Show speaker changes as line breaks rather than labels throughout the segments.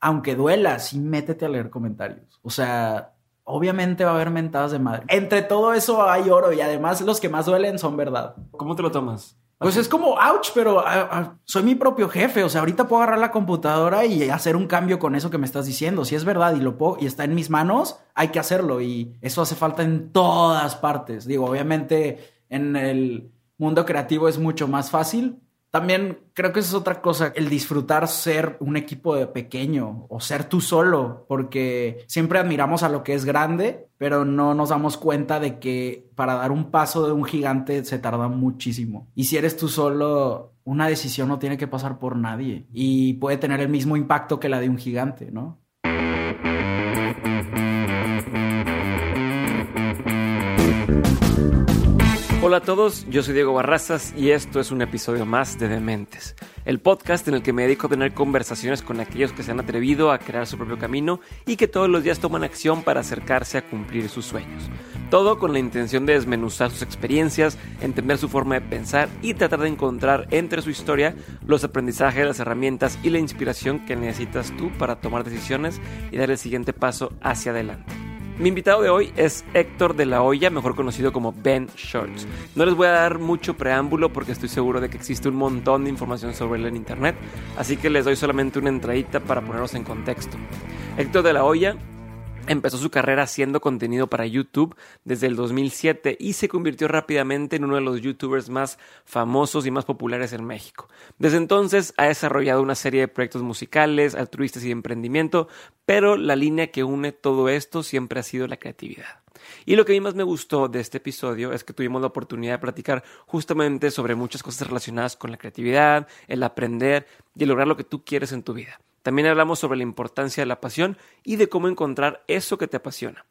aunque duela, sí métete a leer comentarios. O sea, obviamente va a haber mentadas de madre. Entre todo eso hay oro y además los que más duelen son verdad.
¿Cómo te lo tomas?
Pues es como, ouch, pero ah, ah, soy mi propio jefe. O sea, ahorita puedo agarrar la computadora y hacer un cambio con eso que me estás diciendo. Si es verdad y lo puedo, y está en mis manos, hay que hacerlo. Y eso hace falta en todas partes. Digo, obviamente en el mundo creativo es mucho más fácil, también creo que esa es otra cosa, el disfrutar ser un equipo de pequeño o ser tú solo, porque siempre admiramos a lo que es grande, pero no nos damos cuenta de que para dar un paso de un gigante se tarda muchísimo. Y si eres tú solo, una decisión no tiene que pasar por nadie y puede tener el mismo impacto que la de un gigante, ¿no?
Hola a todos, yo soy Diego Barrazas y esto es un episodio más de Dementes, el podcast en el que me dedico a tener conversaciones con aquellos que se han atrevido a crear su propio camino y que todos los días toman acción para acercarse a cumplir sus sueños. Todo con la intención de desmenuzar sus experiencias, entender su forma de pensar y tratar de encontrar entre su historia los aprendizajes, las herramientas y la inspiración que necesitas tú para tomar decisiones y dar el siguiente paso hacia adelante. Mi invitado de hoy es Héctor de la Hoya, mejor conocido como Ben Shorts. No les voy a dar mucho preámbulo porque estoy seguro de que existe un montón de información sobre él en internet, así que les doy solamente una entradita para ponerlos en contexto. Héctor de la Hoya Empezó su carrera haciendo contenido para YouTube desde el 2007 y se convirtió rápidamente en uno de los youtubers más famosos y más populares en México. Desde entonces ha desarrollado una serie de proyectos musicales, altruistas y de emprendimiento, pero la línea que une todo esto siempre ha sido la creatividad. Y lo que a mí más me gustó de este episodio es que tuvimos la oportunidad de platicar justamente sobre muchas cosas relacionadas con la creatividad, el aprender y el lograr lo que tú quieres en tu vida. También hablamos sobre la importancia de la pasión y de cómo encontrar eso que te apasiona.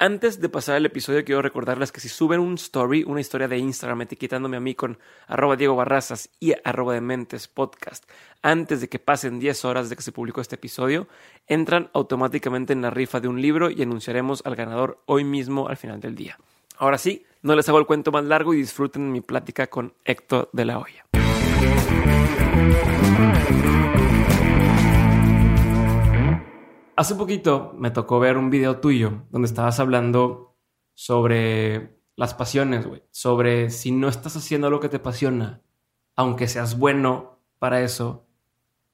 Antes de pasar al episodio, quiero recordarles que si suben un story, una historia de Instagram, etiquetándome a mí con arroba Diego Barrazas y arroba de Mentes Podcast, antes de que pasen 10 horas de que se publicó este episodio, entran automáticamente en la rifa de un libro y anunciaremos al ganador hoy mismo al final del día. Ahora sí, no les hago el cuento más largo y disfruten mi plática con Héctor de la Hoya. Hace poquito me tocó ver un video tuyo donde estabas hablando sobre las pasiones, güey. Sobre si no estás haciendo lo que te apasiona, aunque seas bueno para eso,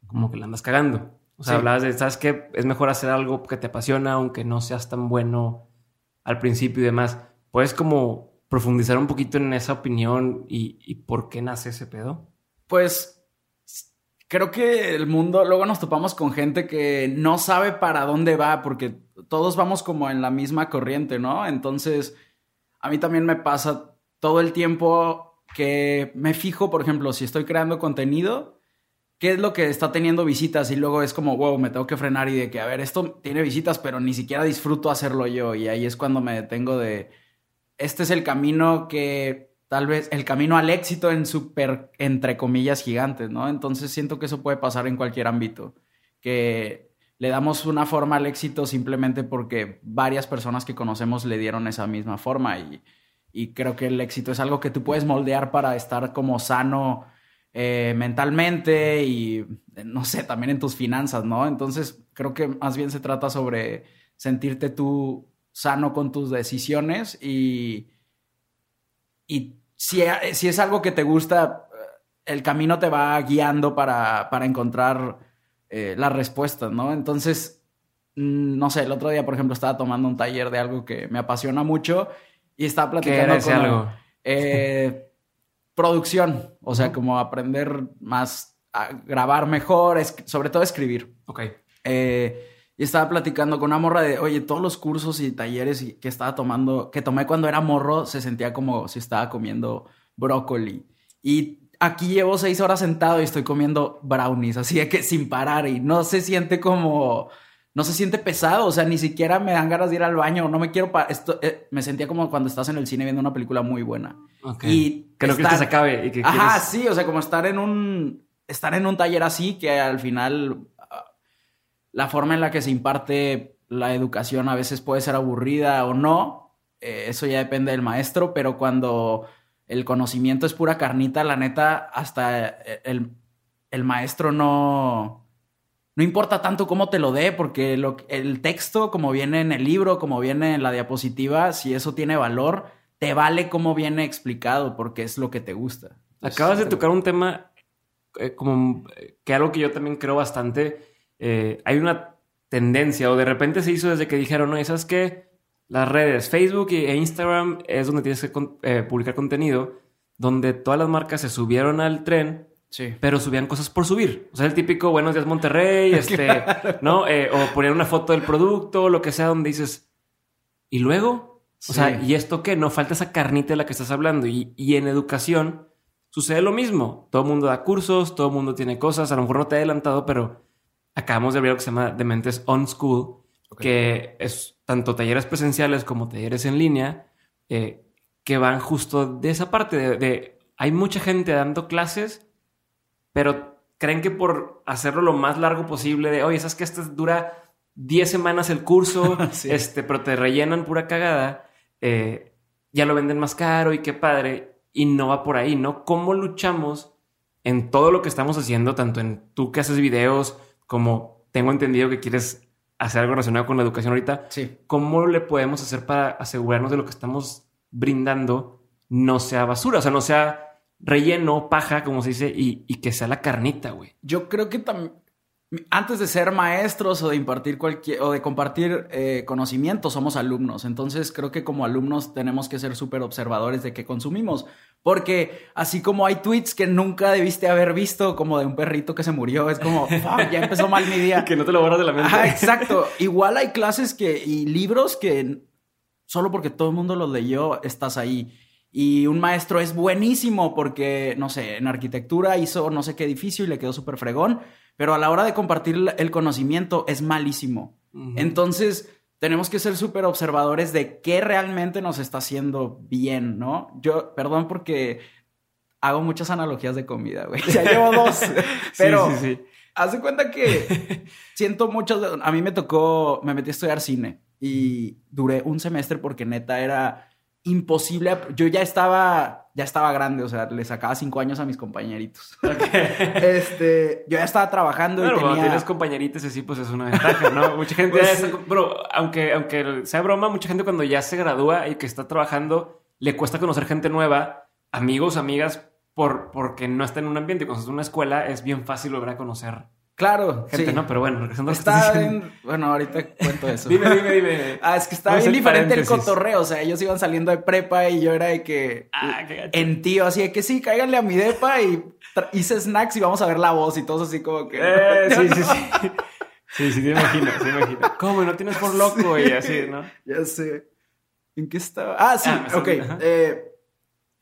como que la andas cagando. O sea, hablabas de, ¿sabes qué? Es mejor hacer algo que te apasiona, aunque no seas tan bueno al principio y demás. ¿Puedes como profundizar un poquito en esa opinión y, y por qué nace ese pedo?
Pues creo que el mundo, luego nos topamos con gente que no sabe para dónde va, porque todos vamos como en la misma corriente, ¿no? Entonces, a mí también me pasa todo el tiempo que me fijo, por ejemplo, si estoy creando contenido, qué es lo que está teniendo visitas y luego es como, wow, me tengo que frenar y de que, a ver, esto tiene visitas, pero ni siquiera disfruto hacerlo yo. Y ahí es cuando me detengo de, este es el camino que tal vez el camino al éxito en super, entre comillas, gigantes, ¿no? Entonces siento que eso puede pasar en cualquier ámbito, que le damos una forma al éxito simplemente porque varias personas que conocemos le dieron esa misma forma y, creo que el éxito es algo que tú puedes moldear para estar como sano eh, mentalmente y, no sé, también en tus finanzas, ¿no? Entonces creo que más bien se trata sobre sentirte tú sano con tus decisiones y y si, si, es algo que te gusta, el camino te va guiando para, para encontrar eh, las respuestas, ¿no? Entonces, mm, no sé, el otro día, por ejemplo, estaba tomando un taller de algo que me apasiona mucho y estaba platicando
¿Qué algo?
Eh, producción, o sea, como aprender más a grabar mejor, sobre todo escribir.
Ok.
Eh, y estaba platicando con una morra de, oye, todos los cursos y talleres que estaba tomando, que tomé cuando era morro, se sentía como si estaba comiendo brócoli. Y aquí llevo seis horas sentado y estoy comiendo brownies, así de que sin parar y no se siente como, no se siente pesado, o sea, ni siquiera me dan ganas de ir al baño, no me quiero, esto, eh, me sentía como cuando estás en el cine viendo una película muy buena.
Y que no que se acabe. Y que
Ajá, sí, o sea, como estar en un, estar en un taller así que al final la forma en la que se imparte la educación a veces puede ser aburrida o no, eh, eso ya depende del maestro, pero cuando el conocimiento es pura carnita, la neta, hasta el, el maestro no, no importa tanto cómo te lo dé, porque lo, el texto, como viene en el libro, como viene en la diapositiva, si eso tiene valor, te vale como viene explicado, porque es lo que te gusta.
Acabas de tocar un tema eh, como eh, que algo que yo también creo bastante. Eh, hay una tendencia, o de repente se hizo desde que dijeron, no, esas que las redes, Facebook e Instagram es donde tienes que publicar contenido, donde todas las marcas se subieron al tren pero subían cosas por subir. O sea, el típico Buenos días Monterrey, este, ¿no? o poner una foto del producto, lo que sea, donde dices, ¿y luego? O sea, ¿y esto qué? No falta esa carnita de la que estás hablando. Y, y en educación sucede lo mismo. Todo el mundo da cursos, todo el mundo tiene cosas. A lo mejor no te he adelantado, pero acabamos de ver lo que se llama Dementes On School, que es tanto talleres presenciales como talleres en línea, eh, que van justo de esa parte de hay mucha gente dando clases pero creen que por hacerlo lo más largo posible, de, oye, ¿sabes que esto dura 10 semanas el curso, este, pero te rellenan pura cagada, eh, ya lo venden más caro y qué padre, y no va por ahí, ¿no? ¿Cómo luchamos en todo lo que estamos haciendo, tanto en tú que haces videos, como tengo entendido que quieres hacer algo relacionado con la educación ahorita?
Sí.
¿Cómo le podemos hacer para asegurarnos de lo que estamos brindando no sea basura? O sea, no sea relleno, paja, como se dice, y, que sea la carnita, güey.
Yo creo que también antes de ser maestros o de impartir cualquier o de compartir eh, conocimiento, somos alumnos. Entonces creo que como alumnos tenemos que ser súper observadores de qué consumimos. Porque así como hay tweets que nunca debiste haber visto, como de un perrito que se murió, es como, ya empezó mal mi día.
que no te lo borras de la mente.
exacto. Igual hay clases que y libros que solo porque todo el mundo los leyó estás ahí. Y un maestro es buenísimo porque, no sé, en arquitectura hizo no sé qué edificio y le quedó súper fregón, pero a la hora de compartir el conocimiento es malísimo. Entonces, tenemos que ser súper observadores de qué realmente nos está haciendo bien, ¿no? Yo, perdón porque hago muchas analogías de comida, güey. Ya llevo dos, pero sí, sí, haz de cuenta que siento mucho, a mí me tocó, me metí a estudiar cine y duré un semestre porque neta era imposible. Yo ya estaba, ya estaba grande, o sea, le sacaba cinco años a mis compañeritos. este, yo ya estaba trabajando
y tenía... cuando tienes compañeritos así, pues es una ventaja, ¿no? Mucha gente, pues bro, aunque, aunque sea broma, mucha gente cuando ya se gradúa y que está trabajando, le cuesta conocer gente nueva, amigos, amigas, por, porque no está en un ambiente. Cuando estás en una escuela, es bien fácil lograr conocer
Claro,
gente, ¿no? Pero bueno, regresando
Está bien. Bueno, ahorita cuento eso.
dime, dime, dime.
Ah, es que estaba bien diferente el cotorreo. O sea, ellos iban saliendo de prepa y yo era de que. Ah, en tío, así de que sí, cáiganle a mi depa y hice snacks y vamos a ver la voz y todos así como que.
Eh, sí, sí, sí. Sí, sí, te imagino, te imagino. ¿Cómo? ¿No tienes por loco? Y así, ¿no?
Ya sé. ¿En qué estaba? Ah, sí, ah, ok. Eh,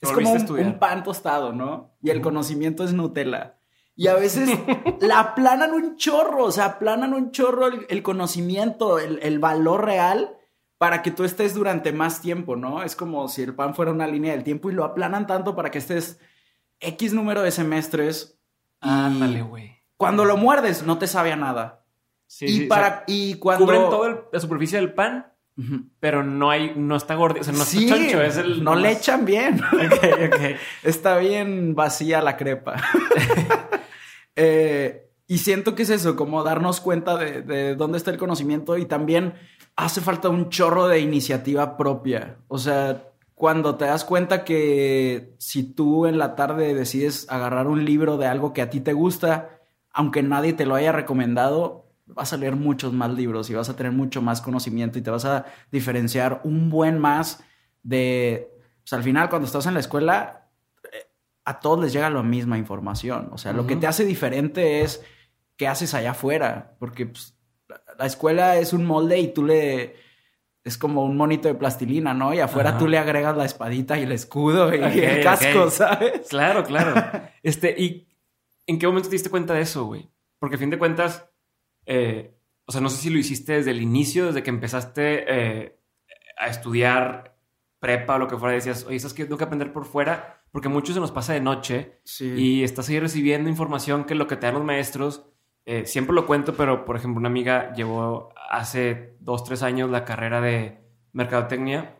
es como un, un, pan tostado, ¿no? Y el conocimiento es Nutella. Y a veces la aplanan un chorro, o sea, aplanan un chorro el, conocimiento, el, valor real para que tú estés durante más tiempo, ¿no? Es como si el pan fuera una línea del tiempo y lo aplanan tanto para que estés X número de semestres.
Ándale, güey.
Cuando lo muerdes, no te sabe a nada. Sí, y, para, y cuando...
Cubren toda la superficie del pan, pero no hay, no está gordo, o sea, no está choncho, es el...
No le echan bien. ok, ok. Está bien vacía la crepa. Eh, y siento que es eso, como darnos cuenta de, dónde está el conocimiento y también hace falta un chorro de iniciativa propia. O sea, cuando te das cuenta que si tú en la tarde decides agarrar un libro de algo que a ti te gusta, aunque nadie te lo haya recomendado, vas a leer muchos más libros y vas a tener mucho más conocimiento y te vas a diferenciar un buen más de... Pues al final, cuando estás en la escuela, a todos les llega la misma información. O sea, lo que te hace diferente es qué haces allá afuera, porque pues, la escuela es un molde y tú le... Es como un monito de plastilina, ¿no? Y afuera tú le agregas la espadita y el escudo y el casco, ¿sabes?
Claro, claro. este, ¿y en qué momento te diste cuenta de eso, güey? Porque a fin de cuentas, eh, o sea, no sé si lo hiciste desde el inicio, desde que empezaste eh, a estudiar prepa o lo que fuera, decías, oye, ¿sabes que tengo que aprender por fuera? Porque mucho se nos pasa de noche y estás ahí recibiendo información que lo que te dan los maestros, eh, siempre lo cuento, pero por ejemplo una amiga llevó hace dos, tres años la carrera de mercadotecnia,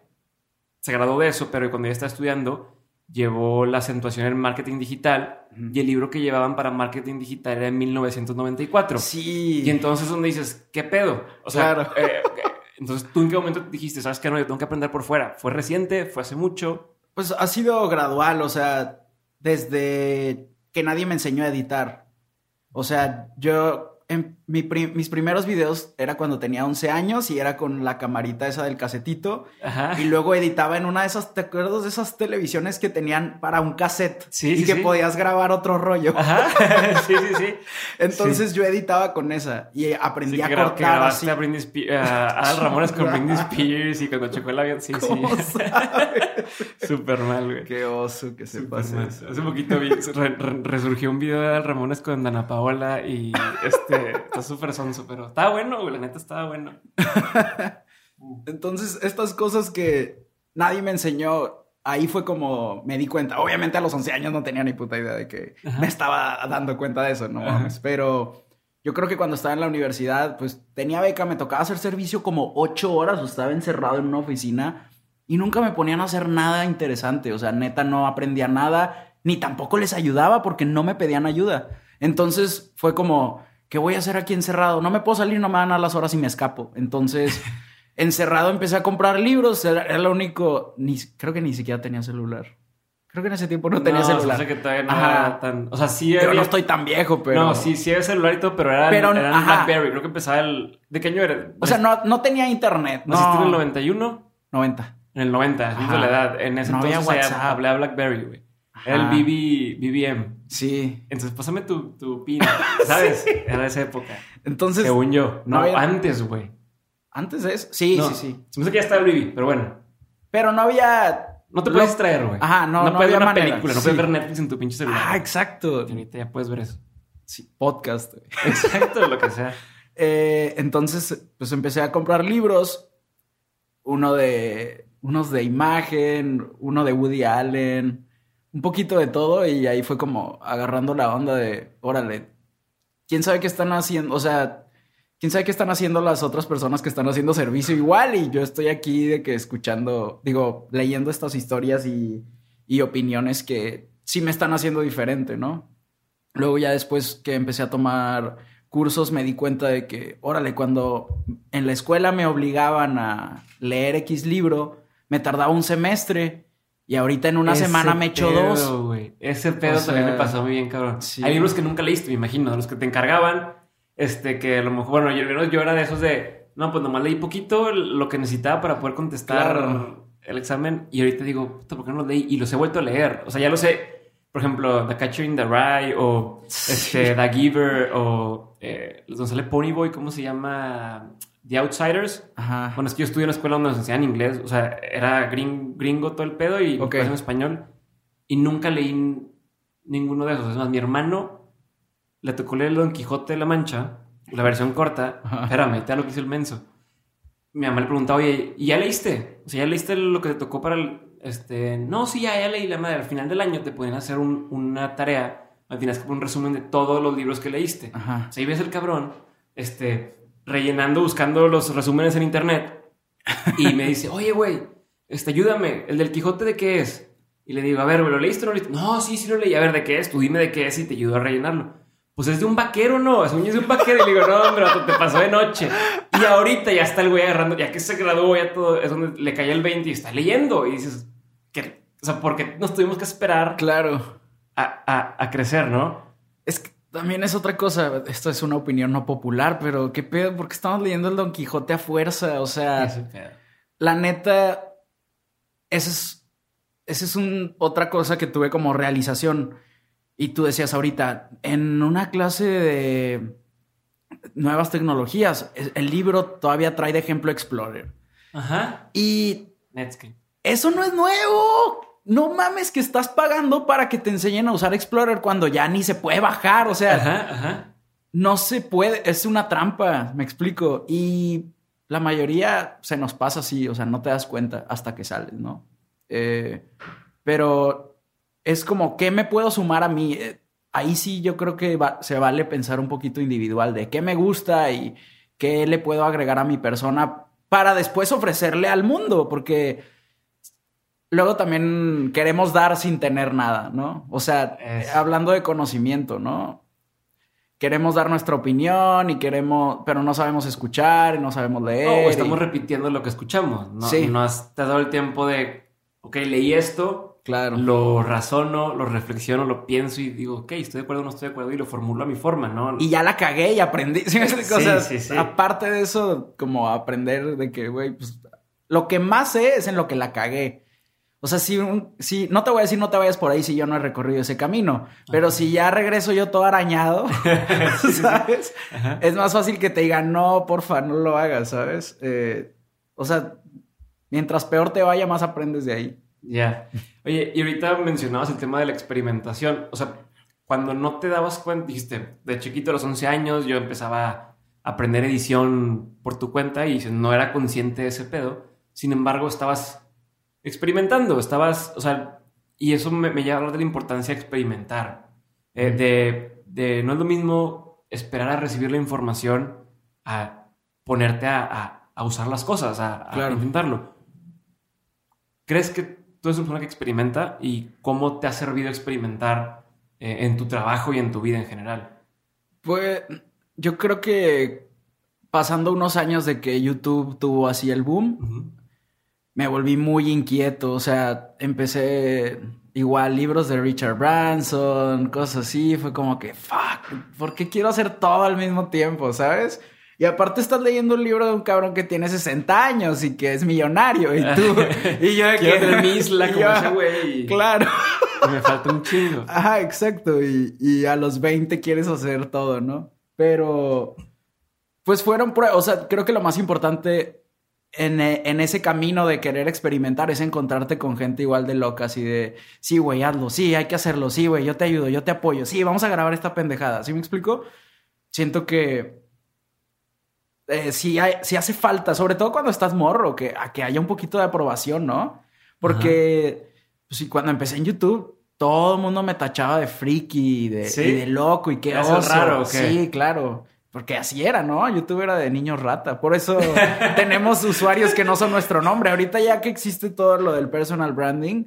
se graduó de eso, pero cuando ella está estudiando, llevó la acentuación en marketing digital y el libro que llevaban para marketing digital era en 1994.
Sí.
Y entonces donde dices, ¿qué pedo? O sea,
Claro.
eh, eh, entonces tú en qué momento dijiste, sabes que no, yo tengo que aprender por fuera. ¿Fue reciente? ¿Fue hace mucho?
Pues ha sido gradual, o sea, desde que nadie me enseñó a editar. O sea, yo, en mi mis primeros videos era cuando tenía 11 años y era con la camarita esa del casetito.
Ajá.
Y luego editaba en una de esas, ¿te acuerdas de esas televisiones que tenían para un cassette?
Sí,
y
sí,
que
sí.
podías grabar otro rollo.
Ajá. sí, sí, sí.
Entonces yo editaba con esa y aprendí a
gra- que
cortar
grabaste
así.
a Britney Spears, a Ramones con Britney Spears y cuando chocó el avión. Sí,
¿Cómo
sí. Súper mal, güey.
Qué oso que se pase eso.
Hace poquito vi, re- re- resurgió un video de Adal Ramones con Dana Paola y este, está súper sonso, pero estaba bueno, güey, la neta estaba bueno.
Entonces, estas cosas que nadie me enseñó, ahí fue como me di cuenta. Obviamente a los 11 años no tenía ni puta idea de que
Ajá.
me estaba dando cuenta de eso, no mames. Pero yo creo que cuando estaba en la universidad, pues tenía beca, me tocaba hacer servicio como 8 horas, o estaba encerrado en una oficina y nunca me ponían a hacer nada interesante. O sea, neta, no aprendía nada, ni tampoco les ayudaba porque no me pedían ayuda. Entonces fue como, ¿qué voy a hacer aquí encerrado? No me puedo salir, no me dan a las horas y me escapo. Entonces, encerrado empecé a comprar libros. Era, lo único, ni, creo que ni siquiera tenía celular. Creo que en ese tiempo no tenía celular.
hace que todavía no
Ajá.
era tan. O sea, sí había-
no estoy tan viejo, pero...
No, sí, sí había celular y todo, pero era,
Pero,
era en
ajá.
Blackberry. Creo que empezaba el. ¿De qué año era?
O sea, no, no tenía internet.
¿Naciste
No.
en el 91?
90.
En el 90, es la edad. En ese
No había
entonces ya
WhatsApp.
hablé a Blackberry, güey. Era el. BB, BBM.
Sí.
Entonces, pásame tu, tu pin, ¿sabes? Era esa época.
Entonces,
Según yo. No,
no había-
antes, güey.
antes de eso... Sí,
No,
sí, sí.
Se me hace que ya estaba el BB, pero bueno.
Pero no había...
No te
Lo-
puedes distraer, güey.
Ajá, no, no
puedes ver una
manera.
película, no
Sí.
puedes ver Netflix en tu pinche celular.
Ah, exacto.
Y ahorita ya puedes ver eso.
Sí, podcast. güey.
Exacto, lo que sea.
Eh, entonces, pues empecé a comprar libros. Uno de. Unos de imagen, uno de Woody Allen, un poquito de todo, y ahí fue como agarrando la onda de. Órale. ¿Quién sabe qué están haciendo? O sea, ¿quién sabe qué están haciendo las otras personas que están haciendo servicio igual? Y yo estoy aquí de que escuchando, digo, leyendo estas historias y, y opiniones que sí me están haciendo diferente, ¿no? Luego ya después que empecé a tomar cursos me di cuenta de que, órale, cuando en la escuela me obligaban a leer X libro, me tardaba un semestre y ahorita en una
Ese
semana me echo
pedo,
dos.
Ese pedo
O sea,
también me pasó muy bien, cabrón.
sí.
Hay libros que nunca leíste, me imagino, de los que te encargaban, este, que a lo mejor, bueno, yo, yo era de esos de, no, pues nomás leí poquito lo que necesitaba para poder contestar
Claro.
el examen y ahorita digo, puta, ¿por qué no los leí? Y los he vuelto a leer. O sea, ya lo sé, por ejemplo, The Catcher in the Rye o este, The Giver o eh, donde sale Ponyboy, ¿cómo se llama? The Outsiders.
Ajá.
Bueno, es que yo estudié en una escuela donde nos enseñaban inglés, o sea, era gring- gringo todo el pedo y
Ok.
okay. en español. Y nunca leí ninguno de esos. Es más, mi hermano le tocó leer el Don Quijote de la Mancha, la versión corta.
Ajá.
Espérame, te lo que hizo el menso. Mi mamá le preguntaba, oye, ¿y ya leíste? O sea, ¿ya leíste lo que te tocó para el. Este. No, sí, ya, ya leí la madre. Al final del año te pueden hacer un- una tarea. Final es como un resumen de todos los libros que leíste.
Ajá.
O sea, ahí ves el cabrón, este, rellenando, buscando los resúmenes en internet. Y me dice, oye, güey, este, ayúdame, ¿el del Quijote de qué es? Y le digo, a ver, ¿lo leíste o no lo leíste? No, sí, sí lo leí. A ver, ¿de qué es? Tú dime de qué es y te ayudo a rellenarlo. Pues es de un vaquero, ¿no? Es un es de un vaquero. Y le digo, no, hombre, te pasó de noche. Y ahorita ya está el güey agarrando, ya que se graduó, ya todo, es donde le cae el 20 y está leyendo. Y dices, ¿qué? O sea, ¿por qué nos tuvimos que esperar
Claro.
a, a- a crecer, no?
Es que también es otra cosa. Esto es una opinión no popular, pero qué pedo, porque estamos leyendo el Don Quijote a fuerza. O sea,
Ese
la neta, esa es, esa es un, otra cosa que tuve como realización. Y tú decías ahorita, en una clase de nuevas tecnologías, el el libro todavía trae de ejemplo Explorer.
Ajá.
Y
Netscape.
eso no es nuevo. No mames que estás pagando para que te enseñen a usar Explorer cuando ya ni se puede bajar. O sea,
Ajá, ajá.
no se puede, es una trampa, me explico. Y la mayoría se nos pasa así, o sea, no te das cuenta hasta que sales, ¿no? Eh, pero es como, ¿qué me puedo sumar a mí? Eh, ahí sí yo creo que va- se vale pensar un poquito individual de qué me gusta y qué le puedo agregar a mi persona para después ofrecerle al mundo, porque luego también queremos dar sin tener nada, ¿no? O sea, hablando de conocimiento, ¿no? Queremos dar nuestra opinión y queremos, pero no sabemos escuchar y no sabemos leer.
o estamos repitiendo lo que escuchamos. No, sí. no has te dado el tiempo de, ok, leí esto, claro. lo razono, lo reflexiono, lo pienso y digo, ok, estoy de acuerdo o no estoy de acuerdo y lo formulo a mi forma, ¿no?
Y ya la cagué y aprendí. ¿sí? sí, sí, aparte de eso, como aprender de que, güey, pues lo que más sé es en lo que la cagué. O sea, si, si no te voy a decir no te vayas por ahí si yo no he recorrido ese camino, pero si ya regreso yo todo arañado, ¿sabes? Es más fácil que te digan, no, porfa, no lo hagas, ¿sabes? Eh, o sea, mientras peor te vaya, más aprendes de ahí.
Ya. Oye, y ahorita mencionabas el tema de la experimentación. O sea, cuando no te dabas cuenta, dijiste, de chiquito a los 11 años, yo empezaba a aprender edición por tu cuenta y no era consciente de ese pedo. Sin embargo, estabas experimentando, estabas, o sea, y eso me, me lleva a hablar de la importancia de experimentar, eh, de, de, no es lo mismo esperar a recibir la información a ponerte a, a, usar las cosas, a, intentarlo. ¿Crees que tú eres una persona que experimenta y cómo te ha servido experimentar eh, en tu trabajo y en tu vida en general?
Pues yo creo que pasando unos años de que YouTube tuvo así el boom, me volví muy inquieto, o sea, empecé igual libros de Richard Branson, cosas así, fue como que, fuck, ¿por qué quiero hacer todo al mismo tiempo, sabes? Y aparte estás leyendo un libro de un cabrón que tiene 60 años y que es millonario. Y tú, y yo de
que... mi isla como ese güey.
Claro.
me falta un chingo.
Ajá, exacto. Y, y, a los 20 quieres hacer todo, ¿no? Pero, pues fueron pruebas. O sea, creo que lo más importante eh, en, ese camino de querer experimentar es encontrarte con gente igual de loca, así de, sí, güey, hazlo, sí, hay que hacerlo, sí, güey, yo te ayudo, yo te apoyo, sí, vamos a grabar esta pendejada, ¿sí me explico? Siento que eh, sí, hay, hace falta, sobre todo cuando estás morro, que, a que haya un poquito de aprobación, ¿no? Porque, pues sí, cuando empecé en YouTube, todo el mundo me tachaba de friki y de, y de loco y que
oso. raro,
Sí, claro. Porque así era, ¿no? YouTube era de niños rata. Por eso tenemos usuarios que no son nuestro nombre. Ahorita ya que existe todo lo del personal branding,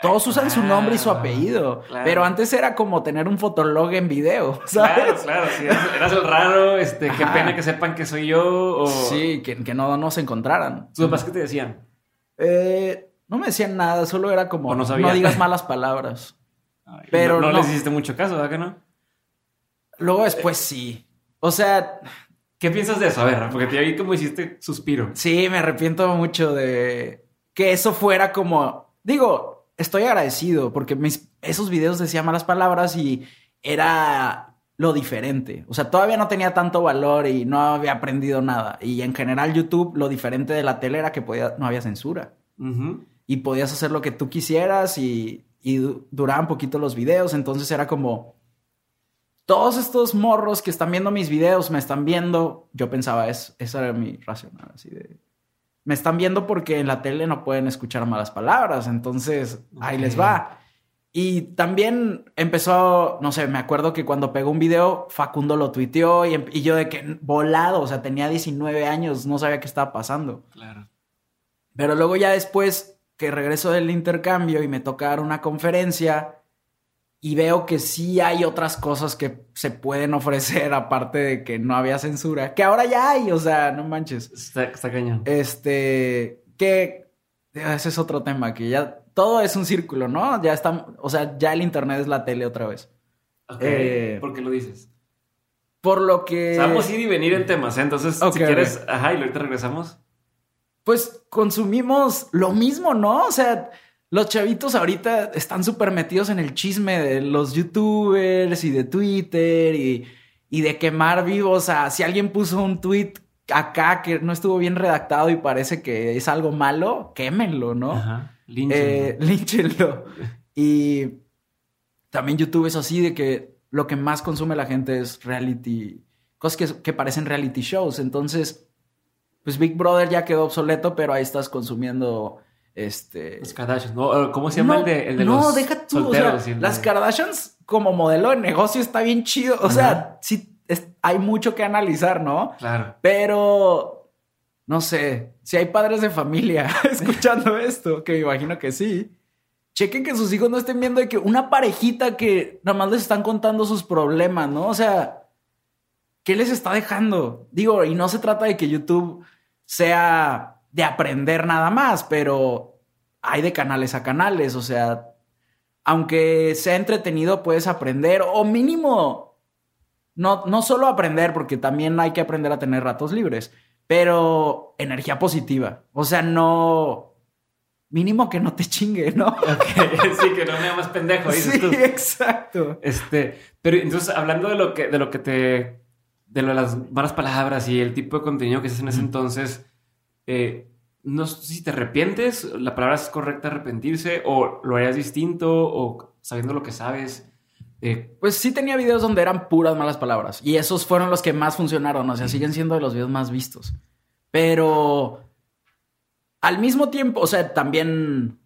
todos usan su nombre y su apellido. Pero antes era como tener un fotolog en video,
¿sabes? Claro, claro. Sí, eras el raro. Este, qué pena que sepan que soy yo. O...
Sí, que, que no nos encontraran.
¿Tus papás qué te decían?
Eh, no me decían nada. Solo era como, no, no, digas malas palabras.
Pero no, les hiciste mucho caso, ¿verdad que no?
Luego después sí. O sea...
¿Qué piensas de eso? A ver, porque te vi como hiciste suspiro.
Sí, me arrepiento mucho de que eso fuera como... Digo, estoy agradecido porque mis, esos videos decían malas palabras y era lo diferente. O sea, todavía no tenía tanto valor y no había aprendido nada. Y en general YouTube, lo diferente de la tele era que podía, no había censura. Y podías hacer lo que tú quisieras y, y duraban poquito los videos. Entonces era como todos estos morros que están viendo mis videos me están viendo. Yo pensaba, es, esa era mi racional, así de. Me están viendo porque en la tele no pueden escuchar malas palabras, entonces ahí les va. Y también empezó, no sé, me acuerdo que cuando pegó un video, Facundo lo tuiteó y, em, y, yo de que volado, o sea, tenía 19 años, no sabía qué estaba pasando.
Claro.
Pero luego ya después que regreso del intercambio y me toca dar una conferencia, y veo que sí hay otras cosas que se pueden ofrecer aparte de que no había censura, que ahora ya hay, o sea, no manches.
Está, cañón.
Este, que ese es otro tema, que ya todo es un círculo, ¿no? Ya está, o sea, ya el internet es la tele otra vez.
Ok, eh, ¿por qué lo dices?
Por lo que...
vamos a ir y venir en temas, ¿eh? entonces, si quieres, ajá, y ahorita regresamos.
Pues consumimos lo mismo, ¿no? O sea, los chavitos ahorita están súper metidos en el chisme de los youtubers y de Twitter y, de quemar vivos. O sea, si alguien puso un tweet acá que no estuvo bien redactado y parece que es algo malo, quémenlo, ¿no? Ajá. Línchenlo. Eh, y también YouTube es así de que lo que más consume la gente es reality, cosas que, que parecen reality shows. Entonces, pues Big Brother ya quedó obsoleto, pero ahí estás consumiendo este.
Los Kardashians, ¿no? ¿Cómo se llama el de, el de
no, deja tú. las Kardashians como modelo de negocio está bien chido. O sea, sí, hay mucho que analizar, ¿no?
Claro.
Pero no sé, si hay padres de familia escuchando esto, que me imagino que sí, chequen que sus hijos no estén viendo de que una parejita que nada más les están contando sus problemas, ¿no? O sea, ¿qué les está dejando? Digo, y no se trata de que YouTube sea de aprender nada más, pero hay de canales a canales, o sea, aunque sea entretenido, puedes aprender, o mínimo, no, no solo aprender, porque también hay que aprender a tener ratos libres, pero energía positiva. O sea, no. Mínimo que no te chingue, ¿no?
Sí, que no me hagas pendejo, dices
sí,
tú.
exacto.
Este, pero entonces, hablando de lo que, de lo que te. de lo de las malas palabras y el tipo de contenido que haces en ese entonces, eh, no sé si te arrepientes, la palabra es correcta arrepentirse, o lo harías distinto, o sabiendo lo que sabes. Eh,
Pues sí tenía videos donde eran puras malas palabras. Y esos fueron los que más funcionaron. O sea, siguen siendo de los videos más vistos. Pero al mismo tiempo, o sea, también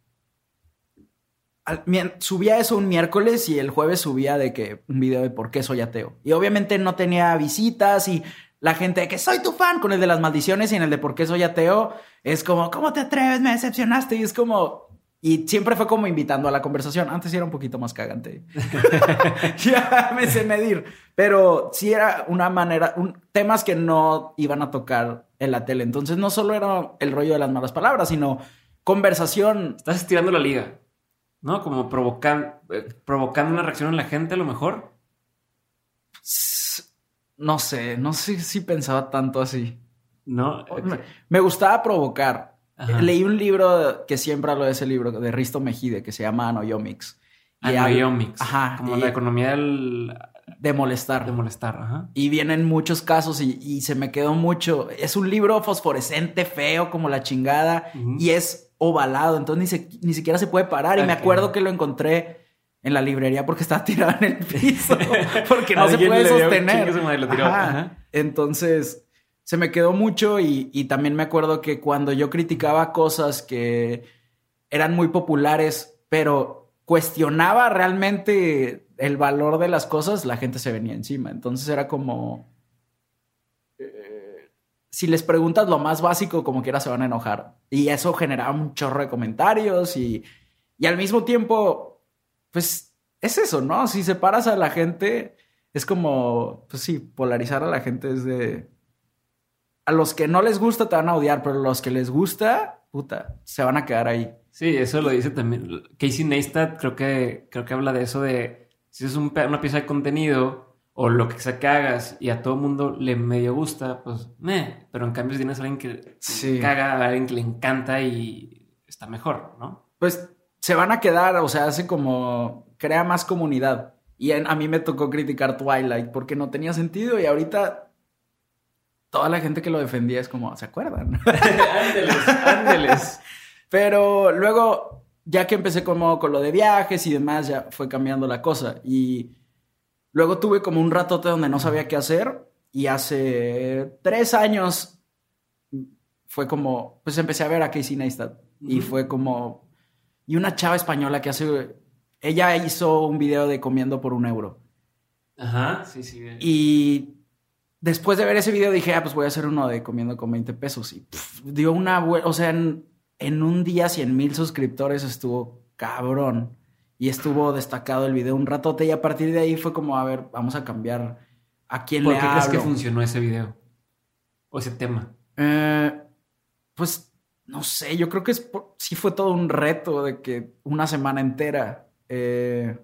al- subía eso un miércoles y el jueves subía de que un video de por qué soy ateo. Y obviamente no tenía visitas y la gente de que soy tu fan con el de las maldiciones y en el de por qué soy ateo es como, ¿cómo te atreves? Me decepcionaste. Y es como, y siempre fue como invitando a la conversación. Antes sí era un poquito más cagante. ya me sé medir. Pero sí era una manera, un- temas que no iban a tocar en la tele. Entonces no solo era el rollo de las malas palabras, sino conversación.
estás estirando la liga, ¿no? Como provocan, eh, provocando una reacción en la gente, a lo mejor.
s- No sé, no sé si pensaba tanto así.
¿No?
Me, me gustaba provocar.
Ajá.
Leí un libro que siempre hablo de ese libro de Risto Mejide que se llama Anoyomics. Habla-
Anoyomics.
Ajá.
Como
y-
la economía del,
de molestar.
de molestar. Ajá.
Y vienen muchos casos y, y se me quedó mucho. Es un libro fosforescente, feo, como la chingada, y es ovalado, entonces ni, se- ni siquiera se puede parar. Y me acuerdo que lo encontré en la librería porque estaba tirado en el piso, porque no se puede sostener.
chingue su madre y lo tiró.
Ajá.
Ajá.
Entonces se me quedó mucho y, y también me acuerdo que cuando yo criticaba cosas que eran muy populares, pero cuestionaba realmente el valor de las cosas, la gente se venía encima. Entonces era como... eh, si les preguntas lo más básico, como quiera se van a enojar. Y eso generaba un chorro de comentarios y, y al mismo tiempo, pues es eso, ¿no? Si separas a la gente, es como, pues sí, polarizar a la gente es de... A los que no les gusta te van a odiar, pero los que les gusta, puta, se van a quedar ahí.
Sí, eso lo dice también. Casey Neistat creo que, creo que habla de eso de si es un una pieza de contenido o lo que sea que hagas y a todo el mundo le medio gusta, pues, meh. Pero en cambio si tienes a alguien que
Sí.
caga, a alguien que le encanta y está mejor, ¿no?
Pues se van a quedar, o sea, hace como, crea más comunidad. Y en- a mí me tocó criticar Twilight porque no tenía sentido y ahorita toda la gente que lo defendía es como, ¿se acuerdan?
ándeles, ándeles.
Pero luego, ya que empecé como con lo de viajes y demás, ya fue cambiando la cosa. Y luego tuve como un ratote donde no sabía qué hacer. Y hace tres años fue como, pues empecé a ver a Casey Neistat. Y
Ujú.
fue como, y una chava española que hace, ella hizo un video de comiendo por un euro.
Ajá, sí, sí.
Y después de ver ese video dije, ah, pues voy a hacer uno de comiendo con 20 pesos. Y pff, dio una buena, o sea, en, en un día 100 mil suscriptores estuvo cabrón. Y estuvo destacado el video un ratote y a partir de ahí fue como, a ver, vamos a cambiar a quién
¿Por
le
qué crees que funcionó ese video? O ese tema.
Eh, pues no sé, yo creo que es por- sí fue todo un reto de que una semana entera. eh,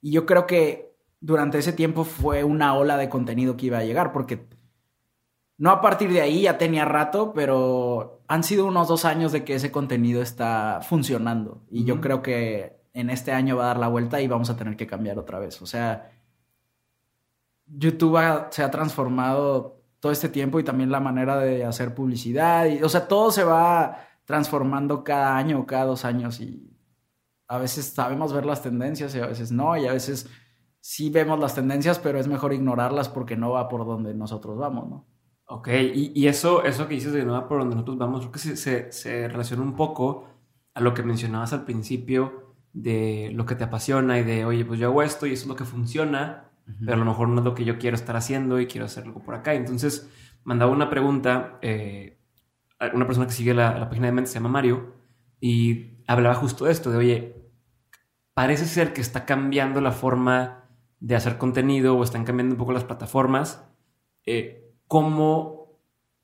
y yo creo que durante ese tiempo fue una ola de contenido que iba a llegar, porque no a partir de ahí ya tenía rato, pero han sido unos dos años de que ese contenido está funcionando. Y yo creo que en este año va a dar la vuelta y vamos a tener que cambiar otra vez. O sea, YouTube ha- se ha transformado todo este tiempo y también la manera de hacer publicidad. Y, o sea, todo se va transformando cada año o cada dos años y a veces sabemos ver las tendencias y a veces no, y a veces sí vemos las tendencias, pero es mejor ignorarlas porque no va por donde nosotros vamos, ¿no?
Ok, y, y eso, eso que dices de nuevo por donde nosotros vamos, creo que se, se, se relaciona un poco a lo que mencionabas al principio de lo que te apasiona y de, oye, pues yo hago esto y eso es lo que funciona, pero a lo mejor no es lo que yo quiero estar haciendo y quiero hacer algo por acá. Entonces, mandaba una pregunta, eh, una persona que sigue la, la página de Mente, se llama Mario, y hablaba justo de esto, de, oye, parece ser que está cambiando la forma de hacer contenido o están cambiando un poco las plataformas. Eh, ¿Cómo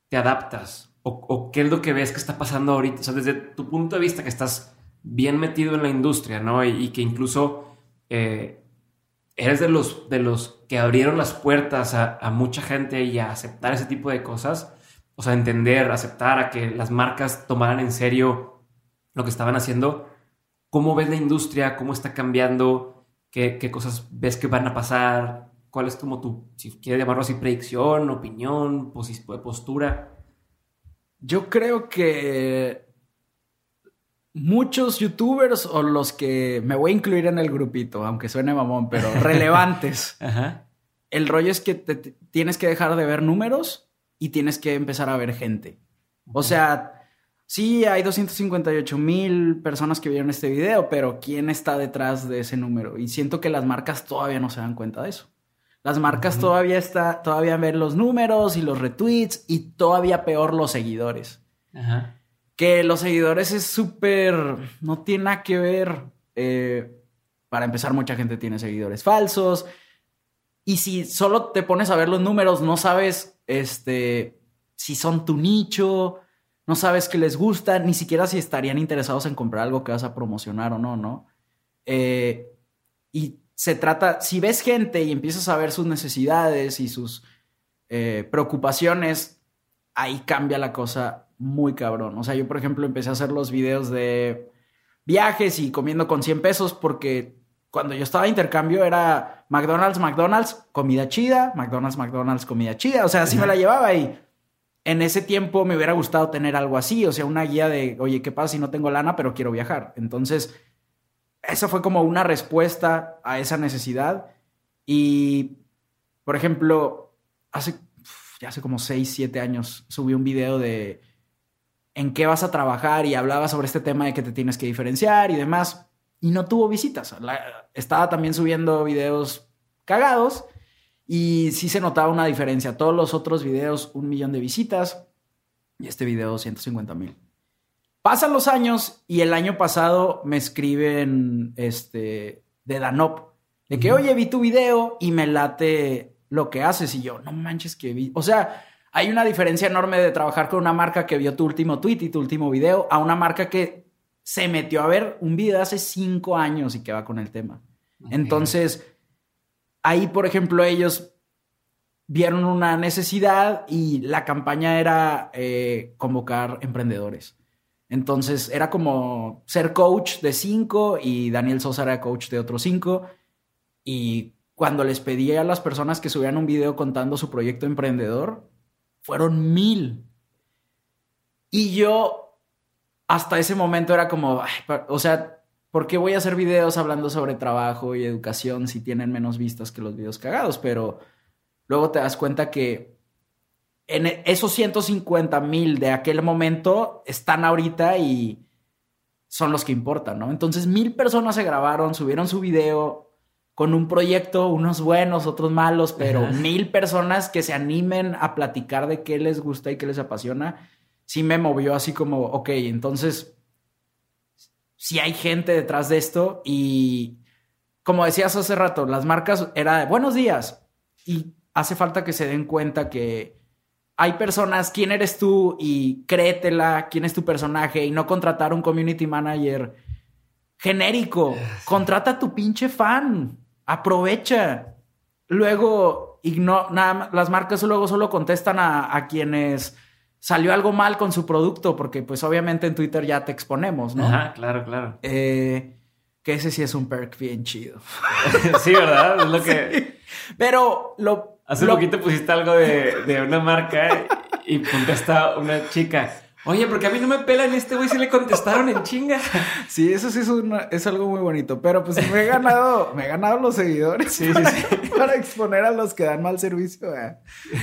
te adaptas? O, qué es lo que ves que está pasando ahorita? O sea, desde tu punto de vista que estás bien metido en la industria, ¿no? Y, que incluso eh, eres de los, de los que abrieron las puertas a, mucha gente y a aceptar ese tipo de cosas. O sea, entender, aceptar a que las marcas tomaran en serio lo que estaban haciendo. ¿Cómo ves la industria? ¿Cómo está cambiando? ¿Qué, qué cosas ves que van a pasar? ¿Cuál es como tu, si quieres llamarlo así, predicción, opinión, postura?
Yo creo que muchos youtubers o los que me voy a incluir en el grupito, aunque suene mamón, pero relevantes. El rollo es que tienes que dejar de ver números y tienes que empezar a ver gente. O sea, Sí, hay 258 mil personas que vieron este video, pero ¿quién está detrás de ese número? Y siento que las marcas todavía no se dan cuenta de eso. Las marcas todavía está, todavía ven los números y los retweets y todavía peor los seguidores. Ajá. Que los seguidores es súper, no tiene nada que ver. Eh, para empezar, mucha gente tiene seguidores falsos. Y si solo te pones a ver los números, no sabes, este, si son tu nicho no sabes qué les gusta, ni siquiera si estarían interesados en comprar algo que vas a promocionar o no, ¿no? Eh, y se trata, si ves gente y empiezas a ver sus necesidades y sus eh, preocupaciones, ahí cambia la cosa muy cabrón. O sea, yo por ejemplo empecé a hacer los videos de viajes y comiendo con 100 pesos porque cuando yo estaba de intercambio era McDonald's, McDonald's, comida chida, McDonald's, McDonald's, comida chida. O sea, así me la llevaba y en ese tiempo me hubiera gustado tener algo así, o sea, una guía de, oye, ¿qué pasa si no tengo lana, pero quiero viajar? Entonces, esa fue como una respuesta a esa necesidad. Y, por ejemplo, hace, ya hace como 6, 7 años subí un video de en qué vas a trabajar y hablaba sobre este tema de que te tienes que diferenciar y demás. Y no tuvo visitas. estaba también subiendo videos cagados y sí se notaba una diferencia. Todos los otros videos, un millón de visitas. Y este video, 150 mil. Pasan los años y el año pasado me escriben este, de Danop. De que, oye, vi tu video y me late lo que haces. Y yo, no manches que vi. O sea, hay una diferencia enorme de trabajar con una marca que vio tu último tweet y tu último video a una marca que se metió a ver un video hace cinco años y que va con el tema. Entonces, ahí, por ejemplo, ellos vieron una necesidad y la campaña era eh, convocar emprendedores. Entonces era como ser coach de cinco y Daniel Sosa era coach de otros cinco. Y cuando les pedí a las personas que subieran un video contando su proyecto emprendedor, fueron mil. Y yo hasta ese momento era como, o sea, ¿por qué voy a hacer videos hablando sobre trabajo y educación si tienen menos vistas que los videos cagados? Pero luego te das cuenta que en e, esos 150 mil de aquel momento están ahorita y son los que importan, ¿no? Entonces mil personas se grabaron, subieron su video con un proyecto, unos buenos, otros malos, pero mil personas que se animen a platicar de qué les gusta y qué les apasiona, sí me movió así como, ok, entonces si hay gente detrás de esto y como decías hace rato, las marcas era de buenos días y hace falta que se den cuenta que hay personas, quién eres tú y créetela, quién es tu personaje y no contratar un community manager genérico. Contrata a tu pinche fan, aprovecha. Luego, nada, las marcas luego solo contestan a, a quienes salió algo mal con su producto, porque pues obviamente en Twitter ya te exponemos, ¿no?
Ajá, claro, claro.
Eh, que ese sí es un perk bien chido.
sí, ¿verdad? Es lo que...
Pero lo...
Hace poquito pusiste algo de, de una marca y contesta una chica. Oye, porque a mí no me pelan este güey, si le contestaron en chinga.
Sí, eso sí es, es algo muy bonito. Pero pues me he ganado, me he ganado los seguidores sí, para, sí, sí. para exponer a los que dan mal servicio. ¿eh?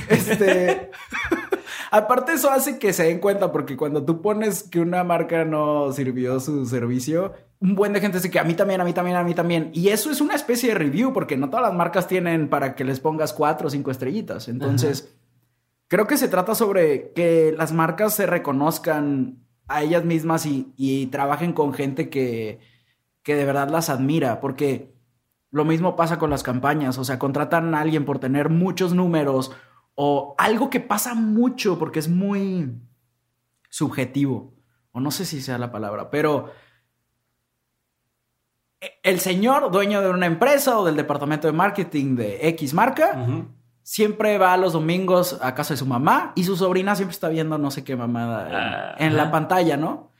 Este. Aparte, eso hace que se den cuenta, porque cuando tú pones que una marca no sirvió su servicio, un buen de gente dice que a mí también, a mí también, a mí también. Y eso es una especie de review, porque no todas las marcas tienen para que les pongas cuatro o cinco estrellitas. Entonces, Creo que se trata sobre que las marcas se reconozcan a ellas mismas y, trabajen con gente que, que de verdad las admira, porque lo mismo pasa con las campañas, o sea, contratan a alguien por tener muchos números o algo que pasa mucho porque es muy subjetivo, o no sé si sea la palabra, pero el señor dueño de una empresa o del departamento de marketing de X marca siempre va los domingos a casa de su mamá y su sobrina siempre está viendo no sé qué mamada en, la pantalla, ¿no?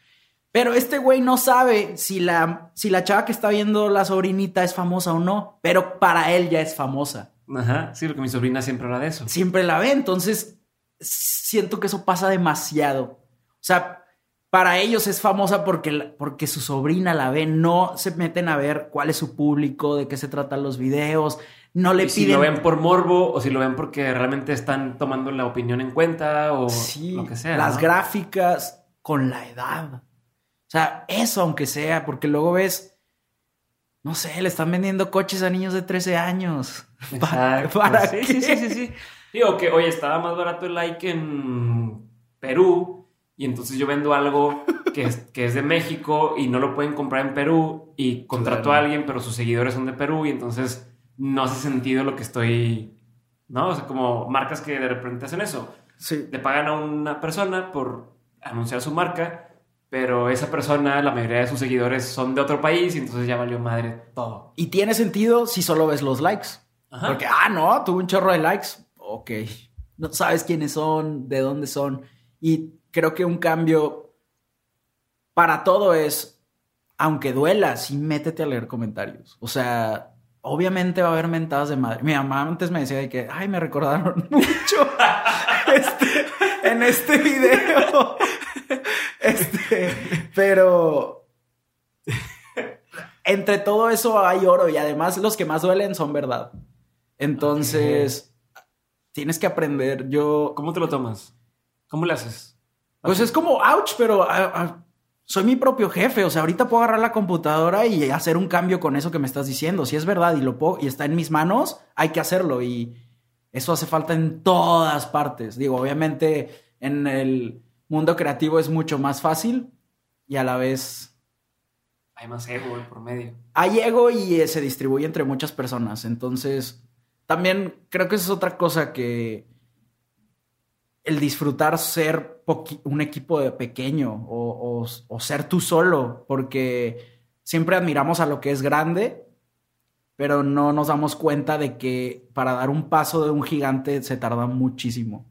Pero este güey no sabe si la, si la chava que está viendo la sobrinita es famosa o no, pero para él ya es famosa.
Ajá, sí, porque mi sobrina siempre habla de eso.
Siempre la ve, entonces siento que eso pasa demasiado. O sea, para ellos es famosa porque, porque su sobrina la ve, no se meten a ver cuál es su público, de qué se tratan los videos, no le piden...
Si lo ven por morbo o si lo ven porque realmente están tomando la opinión en cuenta o lo que sea.
Las gráficas con la edad. O sea, eso aunque sea, porque luego ves, no sé, le están vendiendo coches a niños de 13 años.
Exacto. ¿Para, sí, sí, sí, sí, sí. Digo que, oye, estaba más barato el like en Perú y entonces yo vendo algo que es, que es de México y no lo pueden comprar en Perú y contrato a alguien, pero sus seguidores son de Perú y entonces no hace sentido lo que estoy, ¿no? O sea, como marcas que de repente hacen eso.
Sí.
Le pagan a una persona por anunciar su marca, pero esa persona, la mayoría de sus seguidores son de otro país y entonces ya valió madre todo.
Y tiene sentido si solo ves los likes. Porque, ah, no, tuvo un chorro de likes. Ok. No sabes quiénes son, de dónde son. Y creo que un cambio para todo es, aunque duela, sí métete a leer comentarios. O sea, obviamente va a haber mentadas de madre. Mi mamá antes me decía de que, ay, me recordaron mucho este, en este video. Este, pero entre todo eso hay oro y además los que más duelen son verdad. Entonces, tienes que aprender. Yo.
¿Cómo te lo tomas? ¿Cómo le haces?
Pues es como, ouch, pero ah, ah, soy mi propio jefe. O sea, ahorita puedo agarrar la computadora y hacer un cambio con eso que me estás diciendo. Si es verdad y lo puedo, y está en mis manos, hay que hacerlo. Y eso hace falta en todas partes. Digo, obviamente en el mundo creativo es mucho más fácil y a la vez.
Hay más ego por medio.
Hay ego y eh, se distribuye entre muchas personas. Entonces, también creo que esa es otra cosa que el disfrutar ser un equipo de pequeño o, ser tú solo, porque siempre admiramos a lo que es grande, pero no nos damos cuenta de que para dar un paso de un gigante se tarda muchísimo.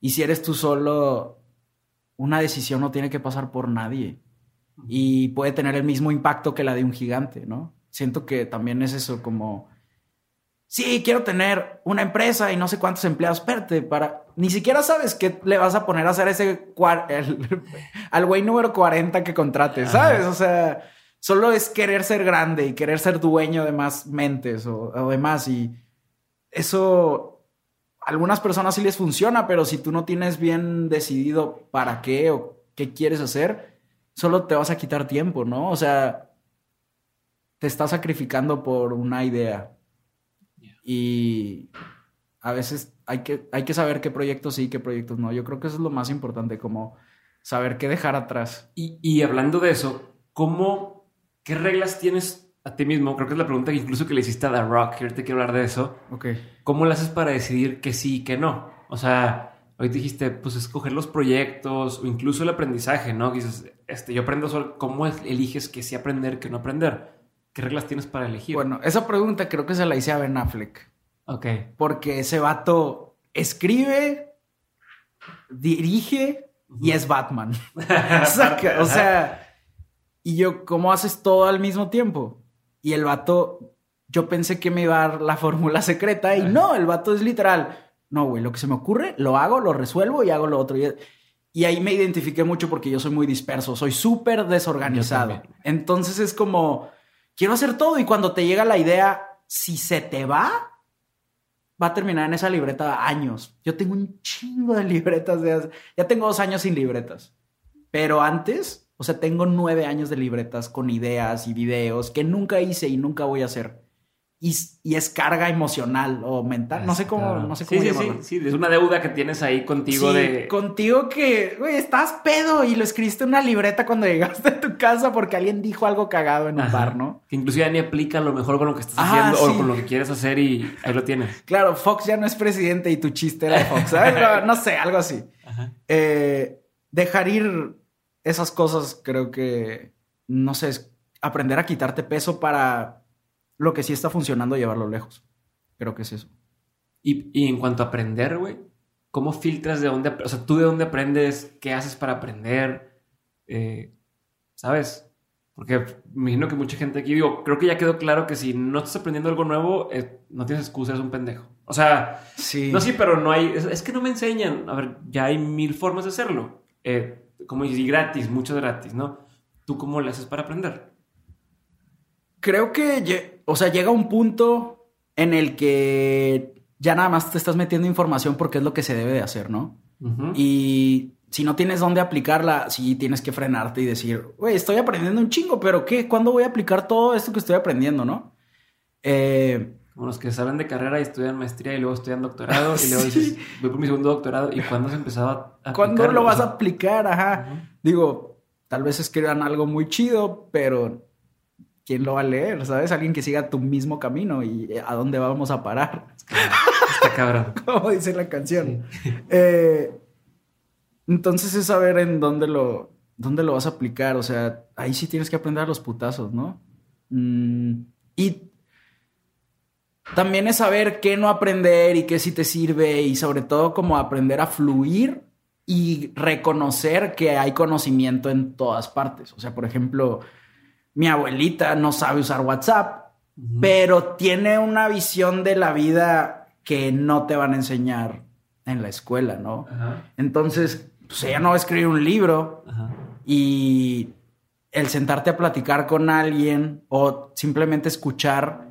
Y si eres tú solo, una decisión no tiene que pasar por nadie y puede tener el mismo impacto que la de un gigante, ¿no? Siento que también es eso como sí, quiero tener una empresa y no sé cuántos empleados, espérate, para, ni siquiera sabes qué le vas a poner a hacer ese, al güey número 40 que contrates, ¿sabes? O sea, solo es querer ser grande y querer ser dueño de más mentes o, o demás y eso a algunas personas sí les funciona, pero si tú no tienes bien decidido para qué o qué quieres hacer, solo te vas a quitar tiempo, ¿no? O sea, te estás sacrificando por una idea. Y a veces hay que, hay que saber qué proyectos sí, qué proyectos no. Yo creo que eso es lo más importante, como saber qué dejar atrás.
Y, hablando de eso, ¿cómo, qué reglas tienes a ti mismo? Creo que es la pregunta que incluso que le hiciste a The Rock, que ahorita quiero hablar de eso.
Ok.
¿Cómo lo haces para decidir que sí y que no? O sea, hoy dijiste, pues escoger los proyectos o incluso el aprendizaje, ¿no? Dices, este, yo aprendo solo, ¿cómo eliges que sí aprender, que no aprender? ¿Qué reglas tienes para elegir?
Bueno, esa pregunta creo que se la hice a Ben Affleck.
Ok.
Porque ese vato escribe, dirige y es Batman. o sea, y yo, ¿cómo haces todo al mismo tiempo? Y el vato, yo pensé que me iba a dar la fórmula secreta y no, el vato es literal. No, güey, lo que se me ocurre, lo hago, lo resuelvo y hago lo otro. Y, ahí me identifiqué mucho porque yo soy muy disperso, soy súper desorganizado. Entonces es como quiero hacer todo y cuando te llega la idea, si se te va, va a terminar en esa libreta años. Yo tengo un chingo de libretas de ya tengo dos años sin libretas, pero antes, o sea, tengo nueve años de libretas con ideas y videos que nunca hice y nunca voy a hacer. Y, y es carga emocional o mental. No sé cómo, no sé cómo
sí,
llamarlo.
Sí, sí, es una deuda que tienes ahí contigo
Sí,
de...
contigo que, güey, estás pedo y lo escribiste en una libreta cuando llegaste a tu casa porque alguien dijo algo cagado en un
Ajá.
bar, ¿no?
Que inclusive ya ni aplica a lo mejor con lo que estás
Ajá,
haciendo
sí.
o con lo que quieres hacer y ahí lo tienes.
Claro, Fox ya no es presidente y tu chiste era de Fox, ¿sabes? No, no sé, algo así.
Ajá.
Eh, dejar ir esas cosas creo que, no sé, es aprender a quitarte peso para lo que sí está funcionando, llevarlo lejos. Creo que es eso.
Y, y en cuanto a aprender, güey, ¿cómo filtras de dónde, o sea, tú de dónde aprendes, qué haces para aprender, Eh, ¿sabes? Porque me imagino que mucha gente aquí, digo, creo que ya quedó claro que si no estás aprendiendo algo nuevo, eh, no tienes excusa, eres un pendejo. O sea,
Sí.
no, sí, pero no hay, es, es que no me enseñan. A ver, ya hay mil formas de hacerlo. Eh, como dices, y gratis, mucho gratis, ¿no? ¿Tú cómo le haces para aprender?
Creo que, o sea, llega un punto en el que ya nada más te estás metiendo información porque es lo que se debe de hacer, ¿no?
Ujú.
Y si no tienes dónde aplicarla, sí tienes que frenarte y decir, güey, estoy aprendiendo un chingo, pero ¿qué? ¿Cuándo voy a aplicar todo esto que estoy aprendiendo, no? Eh,
Como los que salen de carrera y estudian maestría y luego estudian doctorado y luego dices, voy por mi segundo doctorado y cuándo se empezaba a
¿Cuándo lo vas a aplicar? Ajá.
Ujú.
Digo, tal vez escriban algo muy chido, pero ¿quién lo va a leer? ¿Sabes? Alguien que siga tu mismo camino y eh, a dónde vamos a parar,
Está cabrón.
como dice la canción. Eh, entonces es saber en dónde lo, dónde lo vas a aplicar. O sea, ahí sí tienes que aprender a los putazos, ¿no? Mm, y también es saber qué no aprender y qué sí te sirve y sobre todo como aprender a fluir y reconocer que hay conocimiento en todas partes. O sea, por ejemplo, mi abuelita no sabe usar WhatsApp, pero tiene una visión de la vida que no te van a enseñar en la escuela, ¿no? Entonces, pues ella no va a escribir un libro y el sentarte a platicar con alguien o simplemente escuchar,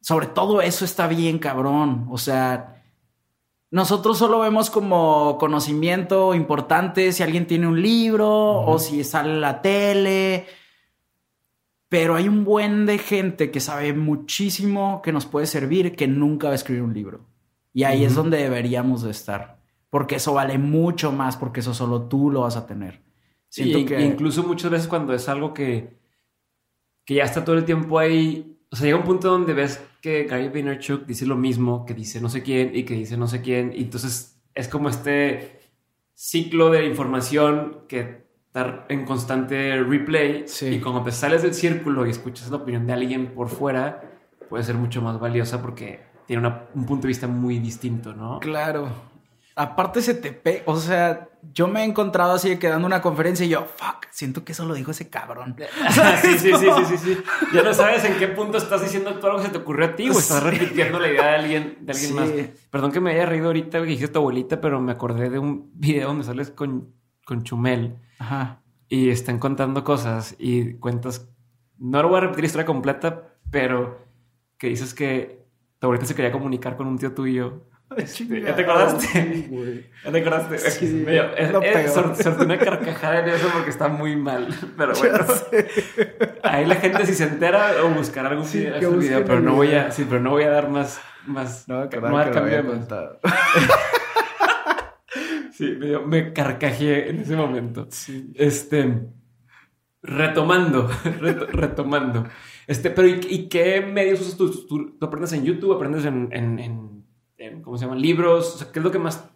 sobre todo eso está bien, cabrón. O sea, nosotros solo vemos como conocimiento importante si alguien tiene un libro o si sale en la tele. Pero hay un buen de gente que sabe muchísimo que nos puede servir que nunca va a escribir un libro. Y ahí es donde deberíamos de estar. Porque eso vale mucho más porque eso solo tú lo vas a tener. Siento
y-
que...
incluso muchas veces cuando es algo que, que ya está todo el tiempo ahí, o sea, llega un punto donde ves que Gary Vaynerchuk dice lo mismo, que dice no sé quién y que dice no sé quién, y entonces es como este ciclo de información que está en constante replay
Sí.
y cuando te sales del círculo y escuchas la opinión de alguien por fuera, puede ser mucho más valiosa porque tiene una- un punto de vista muy distinto, ¿no?
Claro. Aparte se te pe... O sea, yo me he encontrado así que dando una conferencia y yo, fuck, siento que eso lo dijo ese cabrón.
sí, sí, sí, sí, sí, sí. Ya no sabes en qué punto estás diciendo todo lo que se te ocurrió a ti o estás
Sí.
repitiendo la idea de alguien, de alguien
Sí.
más. Perdón que me haya reído ahorita que dijiste tu abuelita, pero me acordé de un video donde sales con, con Chumel
Ajá.
y están contando cosas y cuentas. No lo voy a repetir la historia completa, pero que dices que tu abuelita se quería comunicar con un tío tuyo. Este, ¿Ya te acordaste?
Sí.
¿Ya te acordaste?
Sí,
Me dio-
lo peor.
sol- solté una carcajada en eso porque está muy mal. Pero bueno. Ahí la gente si se entera o buscará algún
Sí,
video, video, pero no voy a, sí, pero no voy a dar más, más,
No,
no,
que
voy a cambio más. Sí, me, me carcajeé en ese momento.
Sí.
Este, retomando, reto- retomando. Este, pero ¿y, y qué medios usas tú? tú? tú aprendes en YouTube? ¿Aprendes en, en, en- en, ¿cómo se llaman? Libros. O sea, ¿qué es lo que más,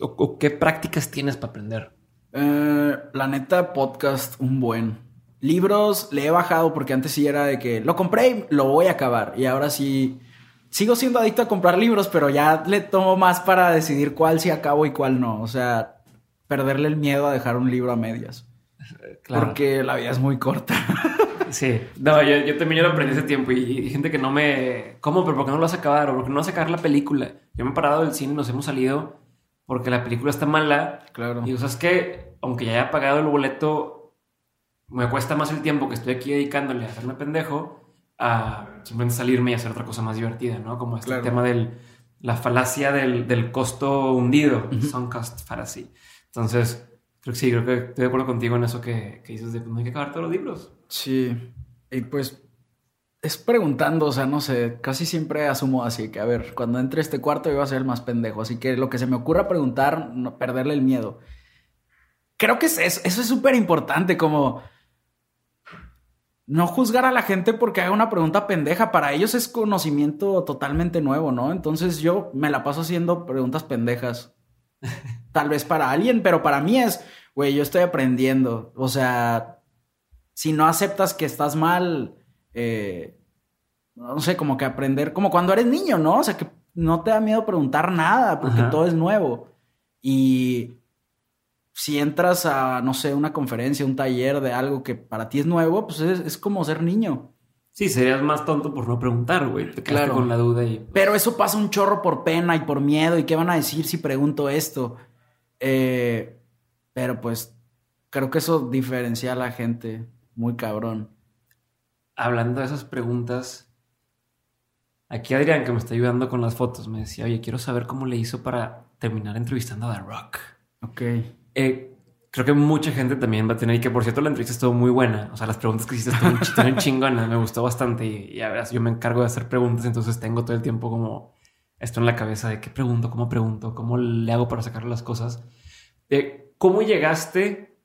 o, o qué prácticas tienes para aprender?
Eh, la neta, podcast, un buen. Libros le he bajado porque antes sí era de que lo compré y lo voy a acabar. Y ahora sí sigo siendo adicto a comprar libros, pero ya le tomo más para decidir cuál sí acabo y cuál no. O sea, perderle el miedo a dejar un libro a medias. Porque la vida es muy corta.
Sí, no, yo, yo también lo aprendí hace tiempo y, y gente que no me... ¿Cómo? ¿Pero por qué no lo vas a acabar? ¿O por qué no vas a acabar la película? Yo me he parado del cine y nos hemos salido porque la película está mala
claro.
y o sea, es que aunque ya haya pagado el boleto, me cuesta más el tiempo que estoy aquí dedicándole a hacerme pendejo a simplemente salirme y hacer otra cosa más divertida, ¿no? Como este
Claro.
tema del... La falacia del, del costo hundido,
Ujú.
sunk cost fallacy. Entonces, creo que sí, creo que estoy de acuerdo contigo en eso que, que dices de que no hay que acabar todos los libros.
Sí. Y pues es preguntando, o sea, no sé, casi siempre asumo así que, a ver, cuando entre este cuarto yo voy a ser el más pendejo, así que lo que se me ocurra preguntar, no perderle el miedo. Creo que es eso, eso es súper importante, como no juzgar a la gente porque haga una pregunta pendeja. Para ellos es conocimiento totalmente nuevo, ¿no? Entonces yo me la paso haciendo preguntas pendejas. Tal vez para alguien, pero para mí es, güey, yo estoy aprendiendo. O sea, si no aceptas que estás mal, eh, no sé, como que aprender, como cuando eres niño, ¿no? O sea, que no te da miedo preguntar nada porque todo es nuevo. Y si entras a, no sé, una conferencia, un taller de algo que para ti es nuevo, pues es, como ser niño.
Sí, serías más tonto por no preguntar, güey. Te claro. con la duda y...
Pero eso pasa un chorro por pena y por miedo. ¿Y qué van a decir si pregunto esto? Eh, pero pues creo que eso diferencia a la gente muy cabrón.
Hablando de esas preguntas, aquí Adrián, que me está ayudando con las fotos, me decía, oye, quiero saber cómo le hizo para terminar entrevistando a The Rock.
Ok.
Eh, creo que mucha gente también va a tener, y que por cierto la entrevista estuvo muy buena. O sea, las preguntas que hiciste estuvieron chingonas, me gustó bastante. Y, a ver, yo me encargo de hacer preguntas, entonces tengo todo el tiempo como esto en la cabeza de qué pregunto, cómo pregunto, cómo le hago para sacar las cosas. Eh, ¿Cómo llegaste?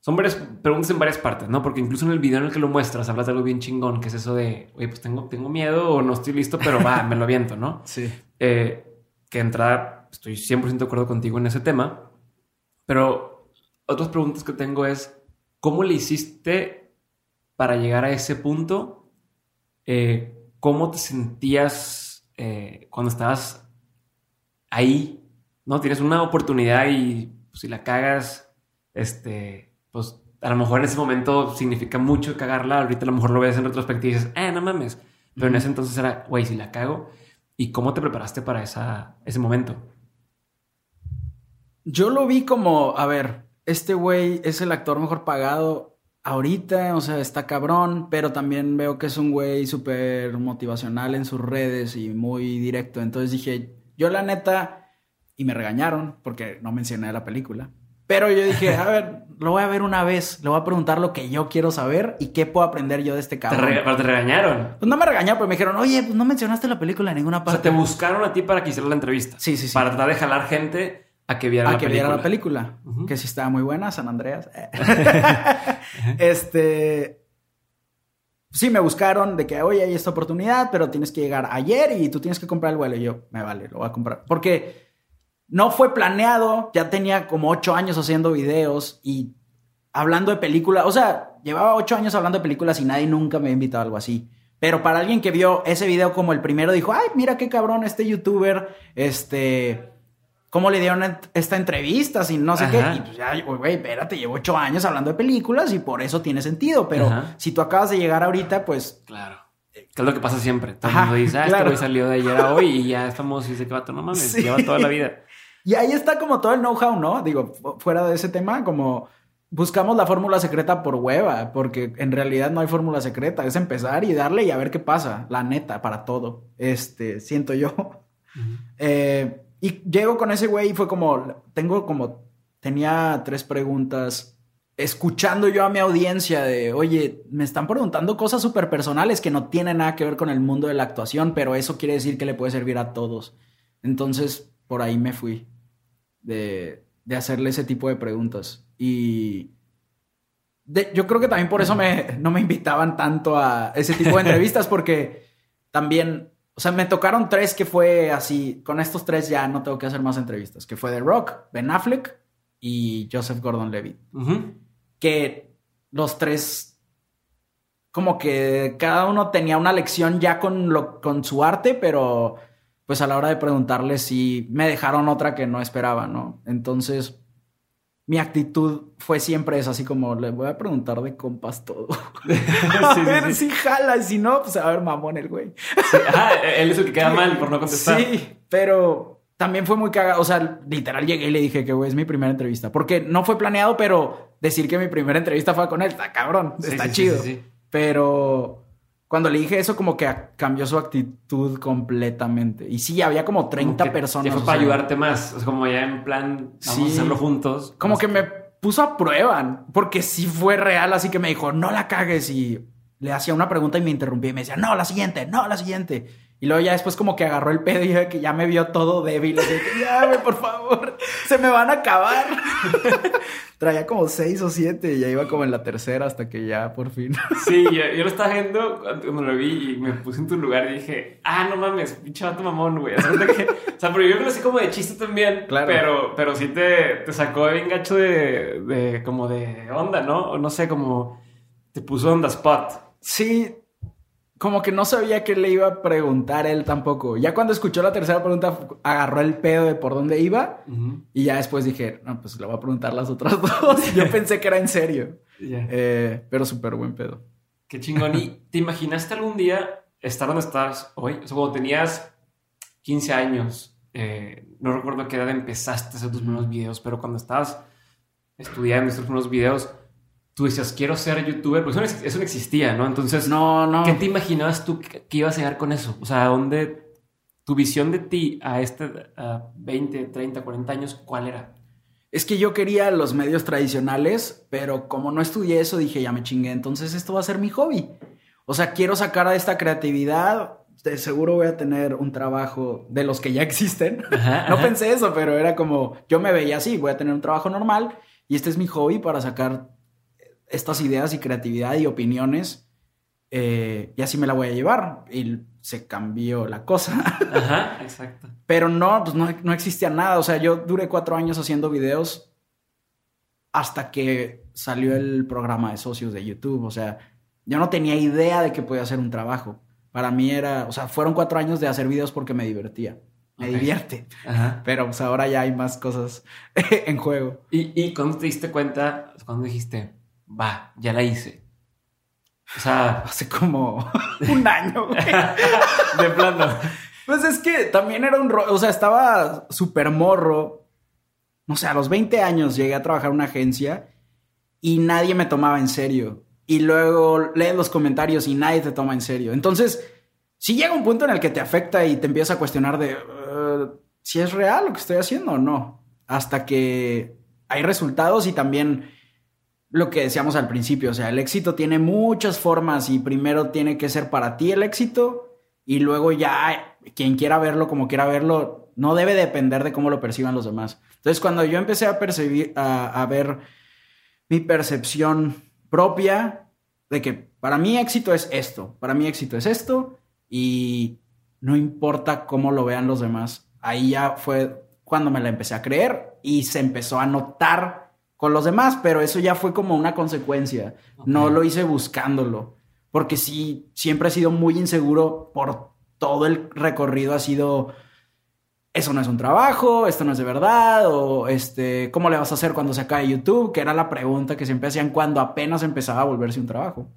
Son varias preguntas en varias partes, ¿no? Porque incluso en el video en el que lo muestras hablas de algo bien chingón, que es eso de, oye, pues tengo, tengo miedo o no estoy listo, pero va, me lo aviento, ¿no?
Sí.
Eh, que entrada, estoy 100% de acuerdo contigo en ese tema. Pero otras preguntas que tengo es, ¿cómo le hiciste para llegar a ese punto? Eh, ¿Cómo te sentías eh, cuando estabas ahí? ¿No? Tienes una oportunidad y pues, si la cagas, este, pues a lo mejor en ese momento significa mucho cagarla. Ahorita a lo mejor lo ves en retrospectiva y dices, eh, no mames. Pero en ese entonces era, güey, si la cago. ¿Y cómo te preparaste para esa, ese momento?
Yo lo vi como, a ver, este güey es el actor mejor pagado ahorita, o sea, está cabrón, pero también veo que es un güey súper motivacional en sus redes y muy directo. Entonces dije, yo la neta, y me regañaron porque no mencioné la película. Pero yo dije, a ver, lo voy a ver una vez, le voy a preguntar lo que yo quiero saber y qué puedo aprender yo de este cabrón.
¿Te, ¿Pero te regañaron?
Pues no me regañaron, pero me dijeron, oye, pues no mencionaste la película en ninguna parte.
O sea, te buscaron a ti para que hicieras la entrevista.
Sí, sí, sí.
Para tratar de jalar gente a que viera
la que película. viera la película. Que sí estaba muy buena, San Andreas. este. Sí, me buscaron de que, oye, hay esta oportunidad, pero tienes que llegar ayer y tú tienes que comprar el vuelo. Y yo, me vale, lo voy a comprar. Porque no fue planeado, ya tenía como ocho años haciendo videos y hablando de películas. O sea, llevaba ocho años hablando de películas y nadie nunca me ha invitado a algo así. Pero para alguien que vio ese video como el primero, dijo, ay, mira qué cabrón este youtuber, este cómo le dieron esta entrevista, sin no sé qué. Y pues ya, güey, espérate, llevo ocho años hablando de películas y por eso tiene sentido. Pero si tú acabas de llegar ahorita, pues.
Claro. ¿Qué es lo que pasa siempre? Todo el mundo dice, ah, este güey salió de ayer a hoy y ya estamos y dice que va no mames, lleva toda la vida.
Y ahí está como todo el know-how, ¿no? Digo, fuera de ese tema, como buscamos la fórmula secreta por hueva, porque en realidad no hay fórmula secreta, es empezar y darle y a ver qué pasa, la neta, para todo. Este, siento yo. eh, y llego con ese güey y fue como, tengo como, tenía tres preguntas, escuchando yo a mi audiencia de, oye, me están preguntando cosas súper personales que no tienen nada que ver con el mundo de la actuación, pero eso quiere decir que le puede servir a todos. Entonces, por ahí me fui de, de hacerle ese tipo de preguntas. Y yo creo que también por eso me, no me invitaban tanto a ese tipo de entrevistas, porque también o sea, me tocaron tres que fue así. Con estos tres ya no tengo que hacer más entrevistas. Que fue The Rock, Ben Affleck y Joseph Gordon-Levitt. Que los tres, como que cada uno tenía una lección ya con, lo, con su arte, pero pues a la hora de preguntarles sí me dejaron otra que no esperaba, ¿no? Entonces, mi actitud fue siempre esa, así como le voy a preguntar de compas todo. a ver si jala, y si no, pues a ver, mamón el güey.
Ah, él es el que queda mal por no contestar.
Sí, pero también fue muy cagado. O sea, literal llegué y le dije que güey es mi primera entrevista. Porque no fue planeado, pero decir que mi primera entrevista fue con él, está cabrón, está chido. Pero cuando le dije eso, como que cambió su actitud completamente. Y sí, había como 30 personas.
fue para ayudarte más. O como ya en plan, vamos a hacerlo juntos.
Como que me puso a prueba, porque sí fue real, así que me dijo, no la cagues. Y le hacía una pregunta y me interrumpía y me decía, no, la siguiente, no, la siguiente. Y luego ya después como que agarró el pedo y que ya me vio todo débil. Así que, ya, por favor, se me van a acabar. Traía como seis o siete y ya iba como en la tercera hasta que ya por fin.
sí, yo, lo estaba viendo cuando lo vi y me puse en tu lugar y dije, ah, no mames, pinche vato mamón, güey. O sea, pero yo lo así como de chiste también. Claro. Pero, pero sí te, te sacó bien gacho de, de, como de onda, ¿no? O no sé, como te puso onda spot.
Sí, como que no sabía qué le iba a preguntar él tampoco. Ya cuando escuchó la tercera pregunta, agarró el pedo de por dónde iba. Y ya después dije, no, pues le voy a preguntar las otras dos. Yo pensé que era en serio. Eh, pero súper buen pedo.
Qué chingón. ¿Y te imaginaste algún día estar donde estás hoy? O sea, cuando tenías 15 años, eh, no recuerdo a qué edad empezaste a hacer tus primeros videos, pero cuando estabas estudiando tus primeros videos, tú decías, quiero ser youtuber, pues eso no, existía, ¿no? Entonces, no, no. ¿qué te imaginabas tú que, ibas a llegar con eso? O sea, ¿dónde tu visión de ti a este 20, 30, 40 años, cuál era?
Es que yo quería los medios tradicionales, pero como no estudié eso, dije, ya me chingué, entonces esto va a ser mi hobby. O sea, quiero sacar a esta creatividad, de seguro voy a tener un trabajo de los que ya existen. no pensé eso, pero era como, yo me veía así, voy a tener un trabajo normal y este es mi hobby para sacar estas ideas y creatividad y opiniones eh, y así me la voy a llevar. Y se cambió la cosa.
Ajá, exacto.
Pero no, pues no, no existía nada. O sea, yo duré cuatro años haciendo videos hasta que salió el programa de socios de YouTube. O sea, yo no tenía idea de que podía hacer un trabajo. Para mí era, o sea, fueron cuatro años de hacer videos porque me divertía. Me divierte. Ajá. Pero pues ahora ya hay más cosas en juego.
¿Y, ¿Y cuando te diste cuenta, cuando dijiste, va, ya la hice.
O sea, hace como un año.
de plano.
Pues es que también era un... O sea, estaba súper morro. No sé, a los 20 años llegué a trabajar en una agencia y nadie me tomaba en serio. Y luego lees los comentarios y nadie te toma en serio. Entonces, si llega un punto en el que te afecta y te empiezas a cuestionar de uh, si es real lo que estoy haciendo o no. Hasta que hay resultados y también lo que decíamos al principio, o sea, el éxito tiene muchas formas y primero tiene que ser para ti el éxito y luego ya quien quiera verlo como quiera verlo, no debe depender de cómo lo perciban los demás. Entonces, cuando yo empecé a percibir, a, ver mi percepción propia de que para mí éxito es esto, para mí éxito es esto y no importa cómo lo vean los demás, ahí ya fue cuando me la empecé a creer y se empezó a notar con los demás, pero eso ya fue como una consecuencia. No lo hice buscándolo, porque sí, siempre he sido muy inseguro por todo el recorrido, ha sido, eso no es un trabajo, esto no es de verdad, o este, ¿cómo le vas a hacer cuando se acabe YouTube? Que era la pregunta que siempre hacían cuando apenas empezaba a volverse un trabajo.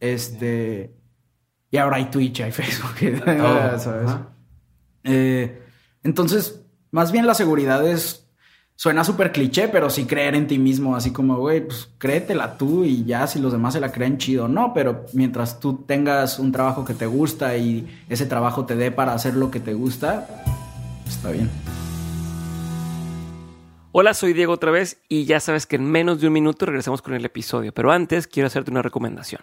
Este, y ahora hay Twitch, hay Facebook, ¿sabes? Eh, entonces, más bien la seguridad es suena súper cliché, pero sí creer en ti mismo, así como, güey, pues créetela tú y ya si los demás se la creen chido, no, pero mientras tú tengas un trabajo que te gusta y ese trabajo te dé para hacer lo que te gusta, está bien.
Hola, soy Diego otra vez y ya sabes que en menos de un minuto regresamos con el episodio, pero antes quiero hacerte una recomendación.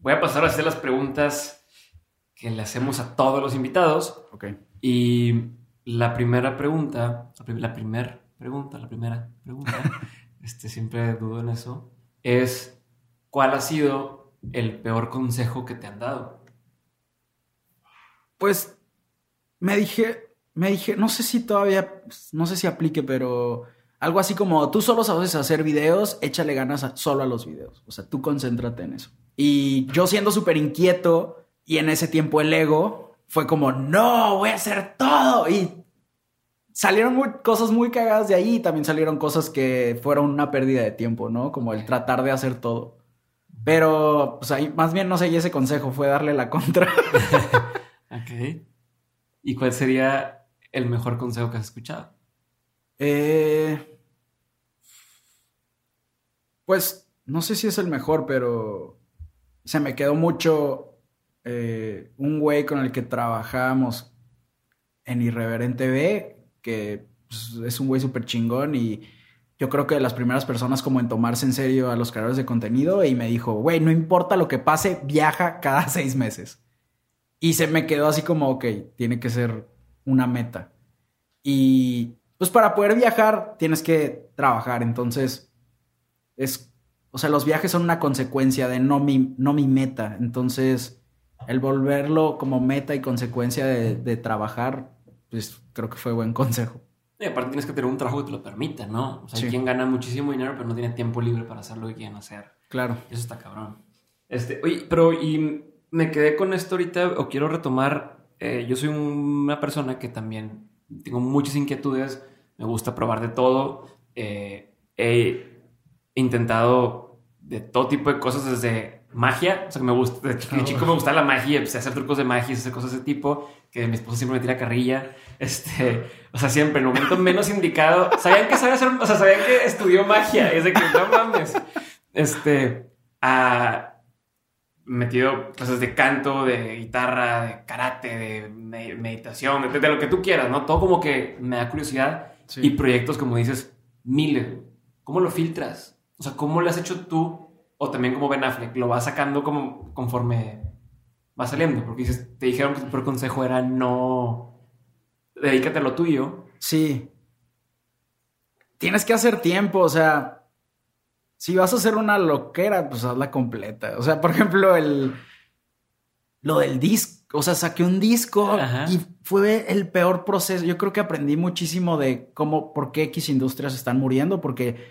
Voy a pasar a hacer las preguntas que le hacemos a todos los invitados.
Ok.
Y la primera pregunta, la primera pregunta, la primera pregunta, este, siempre dudo en eso, es ¿cuál ha sido el peor consejo que te han dado?
Pues me dije, me dije, no sé si todavía, no sé si aplique, pero algo así como tú solo sabes hacer videos, échale ganas solo a los videos. O sea, tú concéntrate en eso. Y yo siendo súper inquieto y en ese tiempo el ego fue como, no, voy a hacer todo. Y salieron cosas muy cagadas de ahí y también salieron cosas que fueron una pérdida de tiempo, ¿no? Como el tratar de hacer todo. Pero, pues ahí, más bien no sé, y ese consejo fue darle la contra.
ok. ¿Y cuál sería el mejor consejo que has escuchado?
Eh, pues no sé si es el mejor, pero se me quedó mucho eh, un güey con el que trabajamos en Irreverente B, que pues, es un güey súper chingón y yo creo que de las primeras personas como en tomarse en serio a los creadores de contenido y me dijo, güey, no importa lo que pase, viaja cada seis meses. Y se me quedó así como, ok, tiene que ser una meta. Y pues para poder viajar tienes que trabajar, entonces es, o sea, los viajes son una consecuencia de no mi, no mi meta, entonces el volverlo como meta y consecuencia de, trabajar, pues creo que fue buen consejo.
Y aparte tienes que tener un trabajo que te lo permita, ¿no? O sea, hay quien gana muchísimo dinero pero no tiene tiempo libre para hacer lo que quieren hacer.
Claro.
Eso está cabrón. Este, oye, pero y me quedé con esto ahorita o quiero retomar, eh, yo soy una persona que también tengo muchas inquietudes me gusta probar de todo. Eh, he intentado de todo tipo de cosas desde magia, o sea, que me gusta, de chico, me gusta la magia, empecé a hacer trucos de magia, hacer cosas de ese tipo, que mi esposa siempre me tira carrilla, este, o sea, siempre en el momento menos indicado, sabían que sabe hacer, o sea, sabían que estudió magia, es de que no mames, este, a metido cosas de canto, de guitarra, de karate, de meditación, de, de, lo que tú quieras, ¿no? Todo como que me da curiosidad y proyectos, como dices, miles. ¿Cómo lo filtras? O sea, ¿cómo lo has hecho tú? O también como Ben Affleck, lo vas sacando como conforme va saliendo. Porque dices, te dijeron que tu peor consejo era no dedícate a lo tuyo.
Sí. Tienes que hacer tiempo, o sea, si vas a hacer una loquera, pues hazla completa. O sea, por ejemplo, el lo del disco o sea, saqué un disco y fue el peor proceso. Yo creo que aprendí muchísimo de cómo, por qué X industrias están muriendo, porque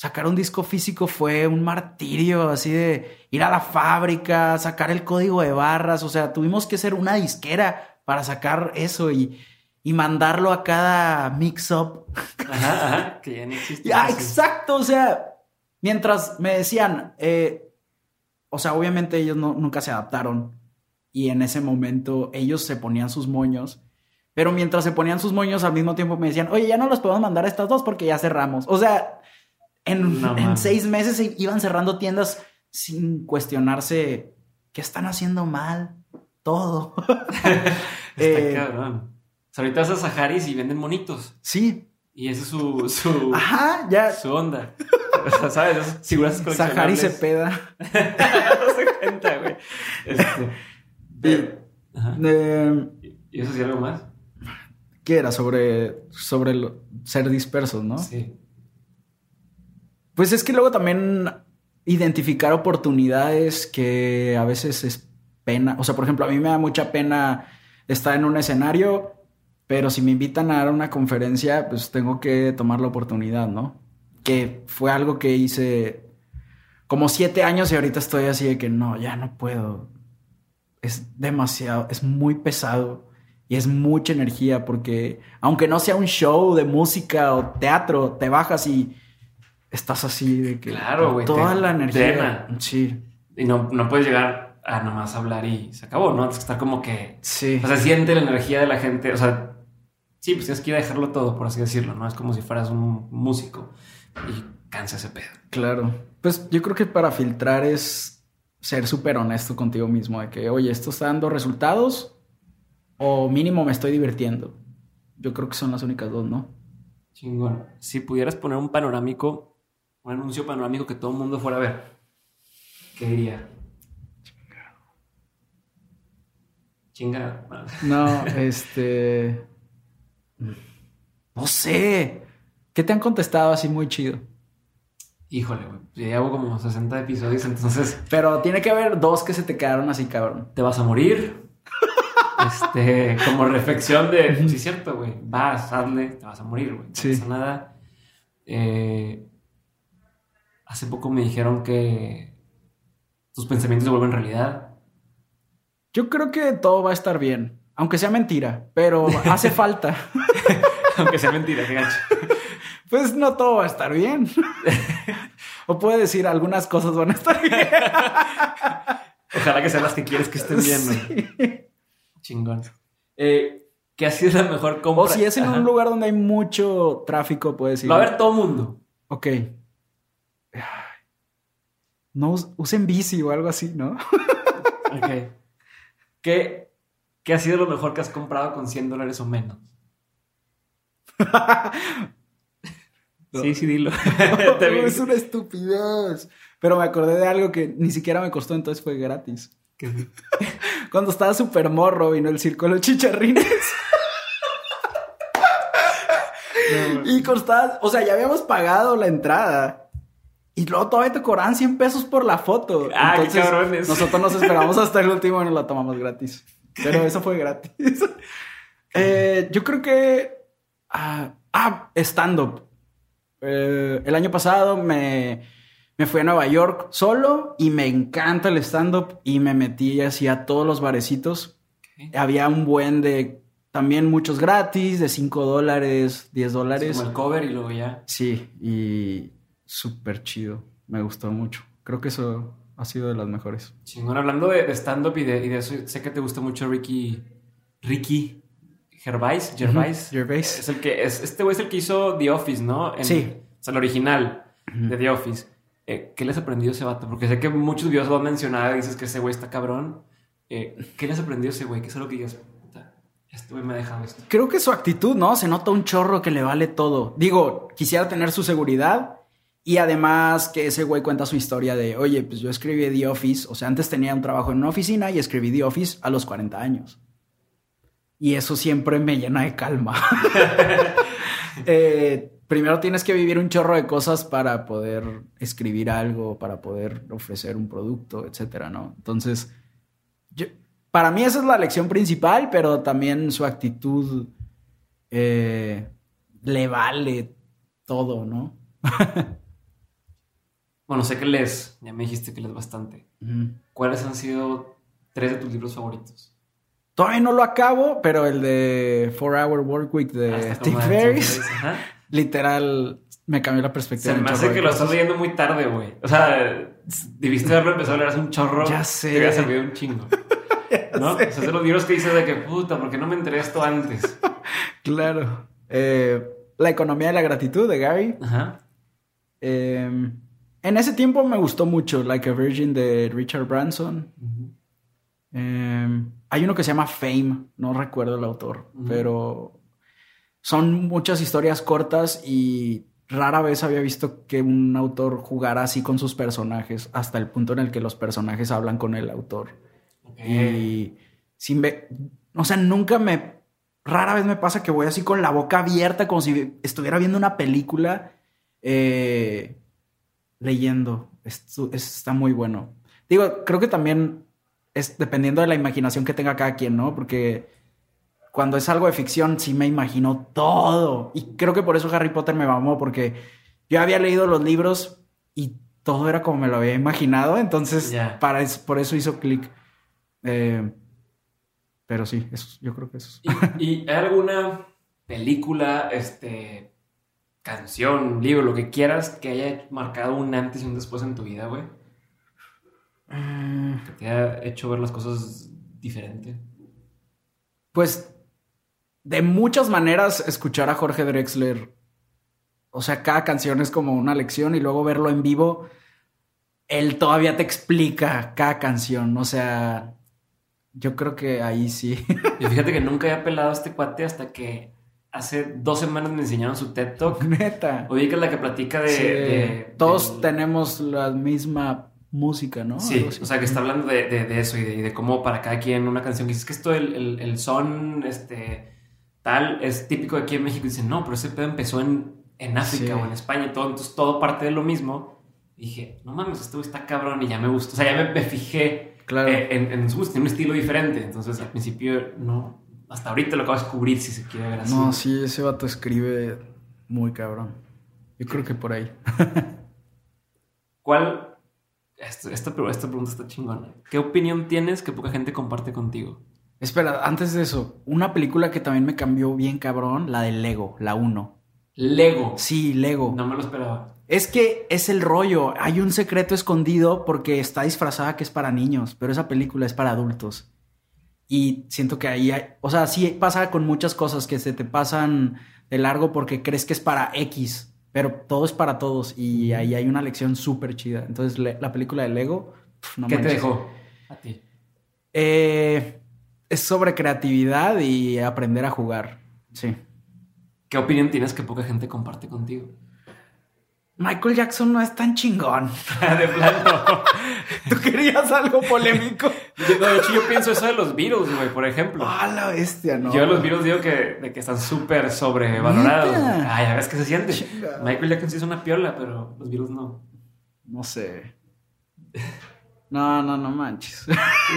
sacar un disco físico fue un martirio, así de ir a la fábrica, sacar el código de barras, o sea, tuvimos que ser una disquera para sacar eso y, y mandarlo a cada mix-up.
Ajá, ajá, que ya no existe.
ya, exacto, o sea, mientras me decían, eh, o sea, obviamente ellos no, nunca se adaptaron y en ese momento ellos se ponían sus moños. Pero mientras se ponían sus moños, al mismo tiempo me decían, oye, ya no los podemos mandar a estas dos porque ya cerramos. O sea, en, en seis meses iban cerrando tiendas sin cuestionarse qué están haciendo mal. Todo.
Está eh, cabrón. ahorita vas a Saharis y venden monitos.
Sí.
Y esa es su, su,
Ajá, ya.
su onda. ¿Sabes?
Sahari se peda.
no se cuenta, güey. Este, ¿Y eso sí algo más?
¿Qué era? Sobre, sobre ser dispersos, ¿no?
Sí.
Pues es que luego también identificar oportunidades que a veces es pena. O sea, por ejemplo, a mí me da mucha pena estar en un escenario, pero si me invitan a dar una conferencia, pues tengo que tomar la oportunidad, ¿no? Que fue algo que hice como siete años y ahorita estoy así de que no, ya no puedo es demasiado, es muy pesado y es mucha energía porque aunque no sea un show de música o teatro, te bajas y estás así de que
claro,
toda la energía. Sí.
Y no, no puedes llegar a nomás hablar y se acabó, ¿no? Tienes que estar como que
sí.
O sea, siente la energía de la gente, o sea, sí, pues tienes que ir a dejarlo todo, por así decirlo, ¿no? Es como si fueras un músico y cansa ese pedo.
Claro. Pues yo creo que para filtrar es ser súper honesto contigo mismo, de que, oye, esto está dando resultados o mínimo me estoy divirtiendo. Yo creo que son las únicas dos, ¿no?
Chingón. Si pudieras poner un panorámico, un anuncio panorámico que todo el mundo fuera a ver, ¿qué diría? Chingado.
No, este... No sé. ¿Qué te han contestado así muy chido?
Híjole, güey. Llevo como 60 episodios, entonces.
Pero tiene que haber dos que se te quedaron así, cabrón.
¿Te vas a morir? Este, como reflexión de, sí es cierto, güey, vas, hazle, te vas a morir, güey. No
Sí.
pasa nada. Eh, hace poco me dijeron que tus pensamientos se vuelven realidad.
Yo creo que todo va a estar bien, aunque sea mentira, pero hace falta.
Aunque sea mentira, qué gacho.
Pues no todo va a estar bien. o puede decir algunas cosas van a estar bien.
Ojalá que sean las que quieres que estén bien. Chingón. Eh, ¿Qué ha sido la mejor compra?
O si es en
Ajá.
un lugar donde hay mucho tráfico, puede decir.
Lo va a ver todo mundo.
Ok. No us- usen bici o algo así, ¿no?
Ok. ¿Qué, ¿Qué ha sido lo mejor que has comprado con 100 dólares o menos?
No.
Sí, sí, dilo.
Es una estupidez. Pero me acordé de algo que ni siquiera me costó, entonces fue gratis.
¿Qué?
Cuando estaba súper morro, vino el circo de los chicharrines. y costaba, o sea, ya habíamos pagado la entrada. Y luego todavía te cobraban 100 pesos por la foto.
Ah, qué cabrones.
Nosotros nos esperamos hasta el último y nos la tomamos gratis. Pero eso fue gratis. Eh, yo creo que. Ah, ah, stand-up. Eh, el año pasado me, me fui a Nueva York solo y me encanta el stand-up y me metí así a todos los barecitos. Había un buen de también muchos gratis, de 5 dólares, 10
Es
dólares.
como el cover y luego ya.
Sí, y súper chido. Me gustó mucho. Creo que eso ha sido de las mejores.
Chingón. Hablando de, stand-up y de, y de eso, sé que te gusta mucho Ricky. Ricky Gervais. Gervais.
Gervais.
Es el que. Es, este güey es el que hizo The Office, ¿no? En-
Sí.
O sea, el original de The Office. Eh, ¿Qué les ha aprendido ese vato? Porque sé que muchos videos lo han mencionado y dices que ese güey está cabrón. Eh, ¿Qué les ha aprendido ese güey? ¿Qué es algo que digas? Este güey me ha dejado esto.
Creo que su actitud, ¿no? Se nota un chorro que le vale todo. Digo, quisiera tener su seguridad y además que ese güey cuenta su historia de, oye, pues yo escribí The Office, o sea, antes tenía un trabajo en una oficina y escribí The Office a los 40 años. Y eso siempre me llena de calma. Eh, primero tienes que vivir un chorro de cosas para poder escribir algo, para poder ofrecer un producto, etcétera, ¿no? Entonces, yo- para mí esa es la lección principal, pero también su actitud eh, le vale todo, ¿no?
Bueno, sé que lees. Ya me dijiste que lees bastante. ¿Cuáles han sido tres de tus libros favoritos?
Todavía no lo acabo, pero el de Four Hour Work Week de
Ah,
Steve Ferris, literal, me cambió la perspectiva.
Se me hace que lo estás leyendo muy tarde, güey. O sea, debiste haberlo empezado a leer hace un chorro.
Ya sé.
Te hubiera servido un chingo. ¿No? O sea, es de los libros que dices de que, puta, ¿por qué no me enteré esto antes?
Claro. Eh, la economía de la gratitud de Gary.
Ajá.
Eh, en ese tiempo me gustó mucho Like a Virgin de Richard Branson. Eh, hay uno que se llama Fame, no recuerdo el autor, pero son muchas historias cortas y rara vez había visto que un autor jugara así con sus personajes hasta el punto en el que los personajes hablan con el autor. Y sin ver, o sea, nunca me, rara vez me pasa que voy así con la boca abierta como si estuviera viendo una película eh, leyendo. Esto, está muy bueno. Digo, creo que también es dependiendo de la imaginación que tenga cada quien, ¿no? Porque cuando es algo de ficción sí me imagino todo. Y creo que por eso Harry Potter me mamó, porque yo había leído los libros y todo era como me lo había imaginado. Entonces,
Ya.
para por eso hizo clic. Eh, pero sí, eso, yo creo que eso.
¿Y, y hay alguna película, este, canción, libro, lo que quieras que haya marcado un antes y un después en tu vida, güey?
Eh,
Que te haya hecho ver las cosas diferente.
Pues de muchas maneras escuchar a Jorge Drexler, o sea, cada canción es como una lección y luego verlo en vivo, él todavía te explica cada canción, o sea, yo creo que ahí sí.
Y fíjate que nunca había pelado a este cuate hasta que hace dos semanas me enseñaron su TED Talk.
Neta.
Oye, que es la que platica de...
Sí,
de-
todos tenemos la misma música, ¿no?
Sí, o sea, que está hablando de, eso y de, y de cómo para cada quien una canción que dices que esto, el, el, el son, este, tal, es típico aquí en México. Y dicen, no, pero ese pedo empezó en, en África
Sí.
o en España y todo, entonces todo parte de lo mismo. Y dije, no mames, esto está cabrón y ya me gustó. O sea, ya me, me fijé
Claro.
Eh, en, su un estilo diferente. Entonces, al principio, no. Hasta ahorita lo acabo de descubrir si se quiere ver así.
No, sí, ese vato escribe muy cabrón. Yo creo que por ahí.
¿Cuál? Esta, esta, esta pregunta está chingona. ¿Qué opinión tienes que poca gente comparte contigo?
Espera, antes de eso, una película que también me cambió bien cabrón, la de Lego, la 1.
Lego.
Sí, Lego.
No me lo esperaba.
Es que es el rollo. Hay un secreto escondido porque está disfrazada que es para niños, pero esa película es para adultos. Y siento que ahí hay, o sea, sí pasa con muchas cosas que se te pasan de largo porque crees que es para X, pero todo es para todos y ahí hay una lección súper chida. Entonces, le- la película de Lego, pf, no
¿Qué te dejó a ti?
Eh, es sobre creatividad y aprender a jugar. Sí.
¿Qué opinión tienes que poca gente comparte contigo?
Michael Jackson no es tan chingón.
de plano.
¿Tú querías algo polémico?
No, de hecho, yo pienso eso de los Beatles, güey, por ejemplo.
Ah, la bestia, no.
Yo de los Beatles digo que, de que están súper sobrevalorados. Ay, a ver qué se siente.
Chinga.
Michael Jackson sí es una piola, pero los Beatles no.
No sé. No, no, no manches.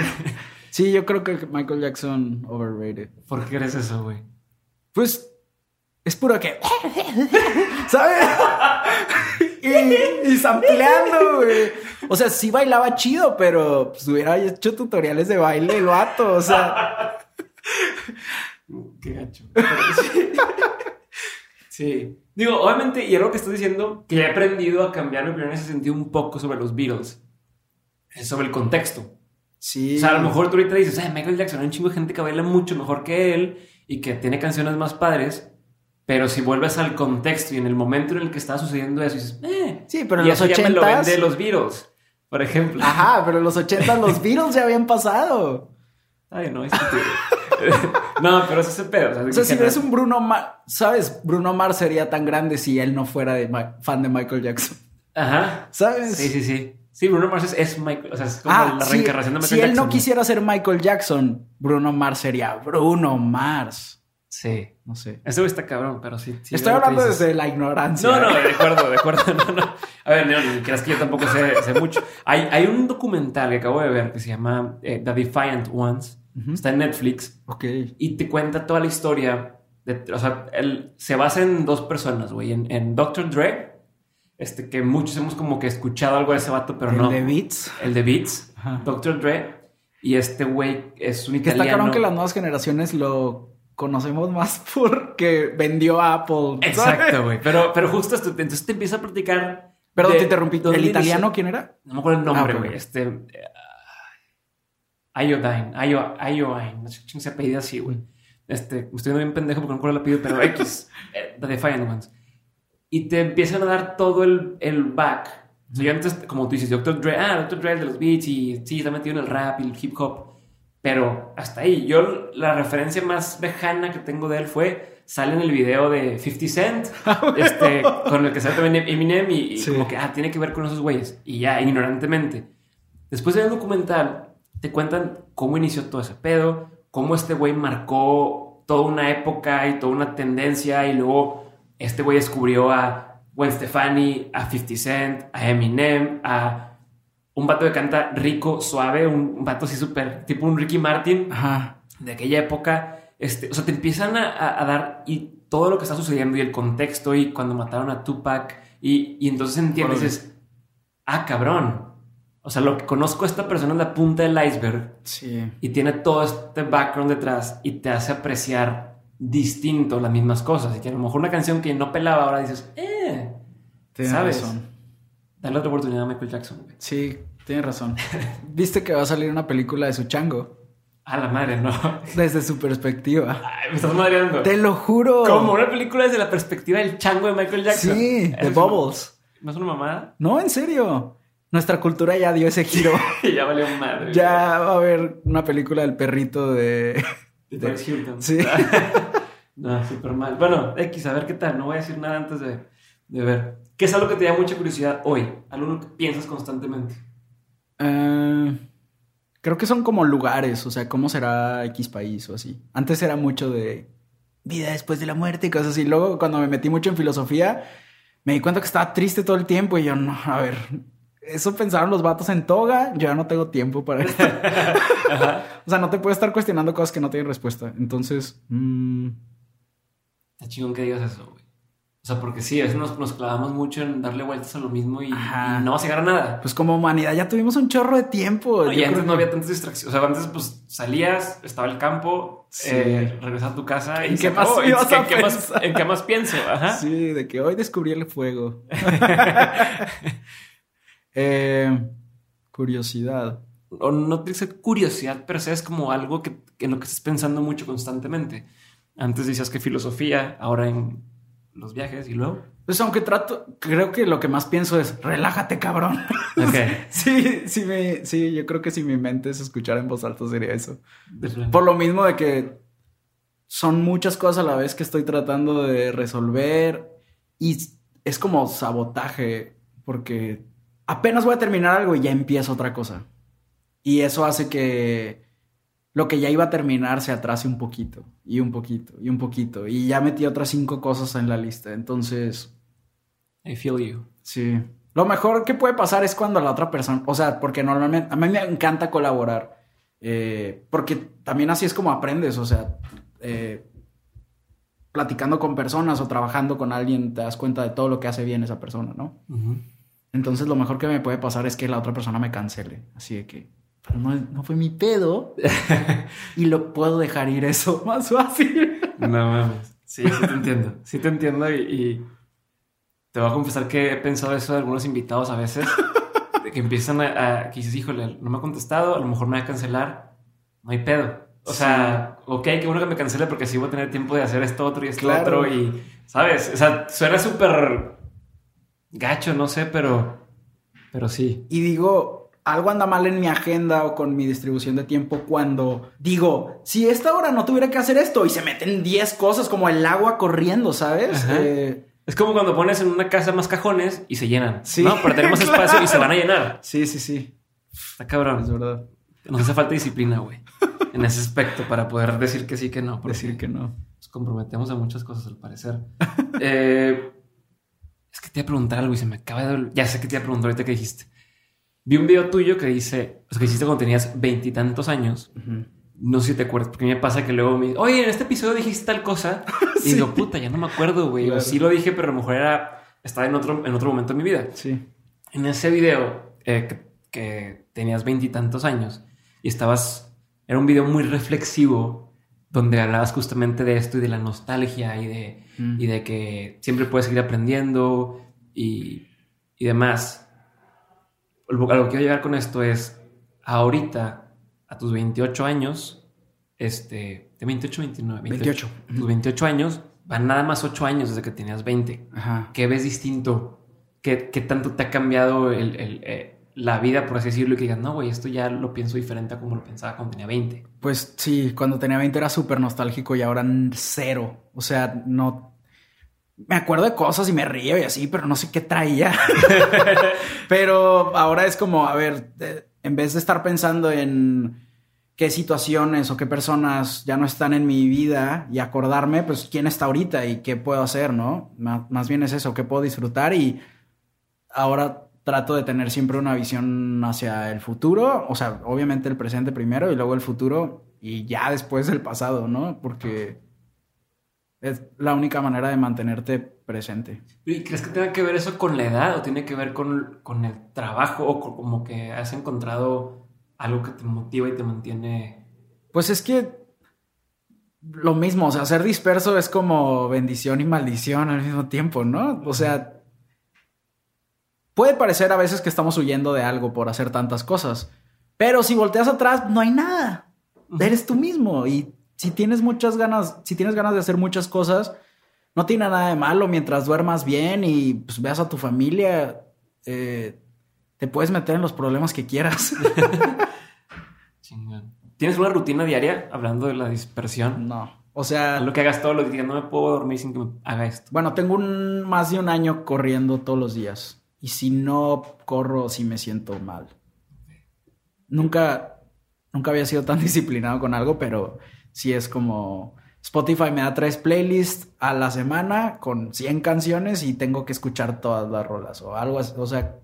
sí, yo creo que Michael Jackson overrated.
¿Por qué eres eso, güey?
Pues es puro que. ¿Sabes? y, y sampleando, güey. O sea, sí bailaba chido, pero pues hubiera hecho tutoriales de baile el vato. O sea,
Qué gacho. Sí. Sí. Digo, obviamente, y algo que estás diciendo, que he aprendido a cambiar mi opinión en ese sentido un poco sobre los Beatles. Es sobre el contexto.
sí.
O sea, a lo mejor tú ahorita dices, "Ay, Michael Jackson, hay un chingo de gente que baila mucho mejor que él y que tiene canciones más padres. Pero si vuelves al contexto y en el momento en el que está sucediendo eso, dices, eh.
Sí, pero en
y
los
eso ya me lo
80s
vende los Beatles, por ejemplo.
Ajá, pero en los 80 los Beatles ya habían pasado.
Ay, no, es que- No, pero ese es el pedo. O sea,
O sea, si ves un Bruno Mars, ¿sabes? Bruno Mars sería tan grande si él no fuera de Ma- fan de Michael Jackson.
Ajá.
¿Sabes?
Sí, sí, sí. Sí, Bruno Mars es, es Michael, o sea, es como
Ah,
la
si-
reencarnación de Michael
si él
Jackson.
no quisiera ser Michael Jackson, Bruno Mars sería Bruno Mars.
Sí.
No sé.
Ese güey está cabrón, pero sí. sí
Estoy hablando desde la ignorancia.
No, no, de acuerdo, de acuerdo. No, no. A ver, no, ni creas que yo tampoco sé, sé mucho. Hay, hay un documental que acabo de ver que se llama eh, The Defiant Ones.
Ujú.
Está en Netflix
Ok.
y te cuenta toda la historia. De, o sea, él se basa en dos personas, güey. En, en Dr. Dre, este, que muchos hemos como que escuchado algo de ese vato, pero
El
no.
de Beats.
El de Beats,
Ajá.
Dr. Dre. Y este güey es un
Que está
italiano.
cabrón que las nuevas generaciones lo conocemos más porque vendió a Apple. ¿sabes?
Exacto, güey. Pero, pero justo esto, entonces te empieza a platicar.
Perdón,
de
te interrumpí. ¿El
inició-
italiano quién era?
No me acuerdo el nombre,
Ah,
güey.
ok.
Este. eh, Iodine. Io- Iodine. No sé quién se apellida así, güey. Este, estoy viendo bien pendejo porque no me acuerdo el apellido, pero X. eh, The Defiant Ones. Y te empiezan a dar todo el, el back. O sea, yo antes, como tú dices, Dr. Dre, ah, Dr. Dre de los beats y sí, está metido en el rap y el hip hop. Pero hasta ahí, yo la referencia más lejana que tengo de él fue, sale en el video de 50 Cent, este, con el que sale también Eminem y, y
Sí.
como que, ah, tiene que ver con esos güeyes. Y ya, ignorantemente. Después del documental, te cuentan cómo inició todo ese pedo, cómo este güey marcó toda una época y toda una tendencia y luego este güey descubrió a Gwen Stefani, a 50 Cent, a Eminem, a un vato que canta rico, suave, un, vato así súper, tipo un Ricky Martin
Ajá.
de aquella época. Este, o sea, te empiezan a, dar y todo lo que está sucediendo y el contexto y cuando mataron a Tupac y, y entonces entiendes, es, ah, cabrón. O sea, lo que conozco a esta persona es la punta del iceberg
Sí.
y tiene todo este background detrás y te hace apreciar distinto las mismas cosas. Y que a lo mejor una canción que no pelaba ahora dices, eh,
Tienes
¿Sabes?
razón.
Dale otra oportunidad a Michael Jackson. güey.
Sí, tienes razón. ¿Viste que va a salir una película de su chango?
A la madre, no.
Desde su perspectiva.
Ay, me estás madreando.
Te lo juro.
Como una película desde la perspectiva del chango de Michael Jackson.
Sí, de
¿Es
Bubbles.
¿No es una mamada?
No, en serio. Nuestra cultura ya dio ese giro.
ya valió madre.
ya va a haber una película del perrito de.
De Paris Hilton.
Sí.
no, súper mal. Bueno, X, a ver qué tal. No voy a decir nada antes de, de ver. ¿Qué es algo que te da mucha curiosidad hoy? Algo que piensas constantemente.
Eh, creo que son como lugares, o sea, cómo será X país o así. Antes era mucho de vida después de la muerte y cosas así. Luego, cuando me metí mucho en filosofía, me di cuenta que estaba triste todo el tiempo y yo, no, a ver, Eso pensaron los vatos en toga. Yo ya no tengo tiempo para esto. o sea, no te puedes estar cuestionando cosas que no tienen respuesta. Entonces, mmm...
está chingón que digas eso, güey. O sea, porque sí, a veces nos, clavamos mucho en darle vueltas a lo mismo y, no va a llegar a nada.
Pues como humanidad ya tuvimos un chorro de tiempo.
y antes no había tantas distracciones. O sea, antes pues salías, estaba el campo, eh, regresas a tu casa y
¿En qué, más, ¿En,
qué más, ¿En qué más pienso? Ajá.
Sí, de que hoy descubrí el fuego. eh, curiosidad.
O no que ser curiosidad, pero es como algo que, en lo que estás pensando mucho constantemente. Antes decías que filosofía, ahora en los viajes y luego.
Pues aunque trato, creo que lo que más pienso es relájate, cabrón. sí, sí, me, sí, yo creo que si mi mente es escuchar en voz alta sería eso. Por lo mismo de que son muchas cosas a la vez que estoy tratando de resolver y es como sabotaje porque apenas voy a terminar algo y ya empiezo otra cosa. Y eso hace que lo que ya iba a terminar se atrase un poquito y un poquito y un poquito. Y ya metí otras cinco cosas en la lista. Entonces...
I feel you.
Sí. Lo mejor que puede pasar es cuando la otra persona, o sea, porque normalmente a mí me encanta colaborar, eh, porque también así es como aprendes, o sea, eh, platicando con personas o trabajando con alguien te das cuenta de todo lo que hace bien esa persona, ¿no? Entonces lo mejor que me puede pasar es que la otra persona me cancele, así de que pero no, fue mi pedo. y lo puedo dejar ir eso más fácil.
no mames. Sí, sí te entiendo. Sí te entiendo y, te voy a confesar que he pensado eso de algunos invitados a veces. De que empiezan a, que dices, híjole, no me ha contestado, a lo mejor me va a cancelar. No hay pedo. O sea, ok, qué bueno que me cancele porque así voy a tener tiempo de hacer esto otro y esto otro y, ¿sabes? O sea, suena súper gacho, no sé, pero, pero sí.
Y digo, algo anda mal en mi agenda o con mi distribución de tiempo cuando digo, si esta hora no tuviera que hacer esto y se meten 10 cosas como el agua corriendo, ¿sabes?
Eh, es como cuando pones en una casa más cajones y se llenan. Sí. ¿no? Pero tenemos espacio y se van a llenar.
Sí, sí, sí.
Está cabrón.
Es verdad.
Nos hace falta disciplina, güey. en ese aspecto para poder decir que sí, que no.
Decir que no.
Nos comprometemos a muchas cosas al parecer. Eh, es que te iba a preguntar algo y se me acaba de... Ya sé que te iba a preguntar ahorita que dijiste. Vi un video tuyo que dice, o que hiciste cuando tenías veintitantos años. No sé si te acuerdas, porque me pasa que luego me dice, oye, en este episodio dijiste tal cosa. Y digo, puta, ya no me acuerdo, güey. O sí lo dije, pero a lo mejor era, estaba en otro, en otro momento de mi vida.
Sí.
En ese video eh, que, tenías veintitantos años y estabas, era un video muy reflexivo donde hablabas justamente de esto y de la nostalgia y de, y de que siempre puedes seguir aprendiendo y, y demás a lo que quiero llegar con esto es, ahorita, a tus 28 años, este, de 28, 29,
28.
Tus 28 años, van nada más 8 años desde que tenías 20.
Ajá.
¿Qué ves distinto? ¿Qué, qué tanto te ha cambiado el, el, eh, la vida, por así decirlo? Y que digas, no, güey, esto ya lo pienso diferente a como lo pensaba cuando tenía 20.
Pues sí, cuando tenía 20 era súper nostálgico y ahora cero. O sea, no me acuerdo de cosas y me río y así, pero no sé qué traía. pero ahora es como, a ver, en vez de estar pensando en qué situaciones o qué personas ya no están en mi vida y acordarme, pues quién está ahorita y qué puedo hacer, ¿no? Más bien es eso, qué puedo disfrutar y ahora trato de tener siempre una visión hacia el futuro, o sea, obviamente el presente primero y luego el futuro y ya después el pasado, ¿no? Porque es la única manera de mantenerte presente.
¿Y crees que tenga que ver eso con la edad o tiene que ver con, el trabajo o como que has encontrado algo que te motiva y te mantiene?
Pues es que lo mismo, o sea, ser disperso es como bendición y maldición al mismo tiempo, ¿no? O sea, puede parecer a veces que estamos huyendo de algo por hacer tantas cosas, pero si volteas atrás, no hay nada. Eres tú mismo y si tienes muchas ganas, si tienes ganas de hacer muchas cosas, no tiene nada de malo mientras duermas bien y pues, veas a tu familia, eh, te puedes meter en los problemas que quieras.
¿Tienes una rutina diaria hablando de la dispersión?
No. O sea,
lo que hagas todo lo que digas, no me puedo dormir sin que me haga esto.
Bueno, tengo un, más de un año corriendo todos los días. Y si no corro, sí me siento mal. Nunca, nunca había sido tan disciplinado con algo, pero si es como Spotify me da tres playlists a la semana con 100 canciones y tengo que escuchar todas las rolas o algo así. O sea,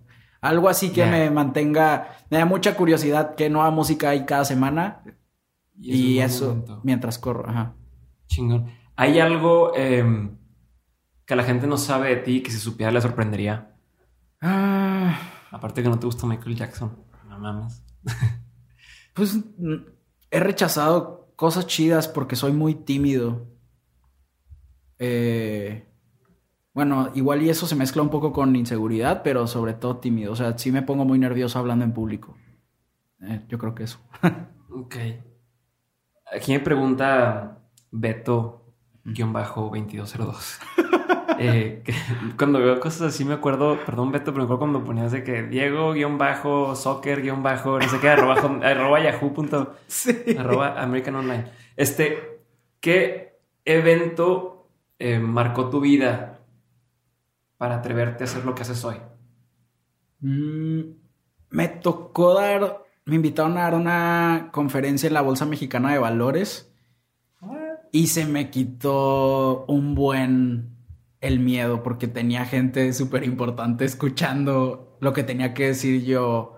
Algo así que me mantenga, me da mucha curiosidad qué nueva música hay cada semana y, eso
buen momento.
mientras corro. Ajá.
Chingón. ¿Hay algo em, que la gente no sabe de ti que si supiera le sorprendería?
Ah,
Aparte que no te gusta Michael Jackson. No mames.
pues he rechazado cosas chidas porque soy muy tímido. Eh, bueno, igual y eso se mezcla un poco con inseguridad, pero sobre todo tímido. O sea, sí me pongo muy nervioso hablando en público. Eh, yo creo que eso.
Ok. Aquí me pregunta Beto-2202. eh, que cuando veo cosas así me acuerdo, perdón Beto, pero me acuerdo cuando ponías de que Diego-soccer-bajo, no sé qué, arroba, arroba yahoo punto-
Sí.
arroba American Online. Este, ¿qué evento eh, marcó tu vida para atreverte a hacer lo que haces hoy?
Mm, me tocó dar, me invitaron a dar una conferencia en la Bolsa Mexicana de Valores y se me quitó un buen el miedo porque tenía gente súper importante escuchando lo que tenía que decir yo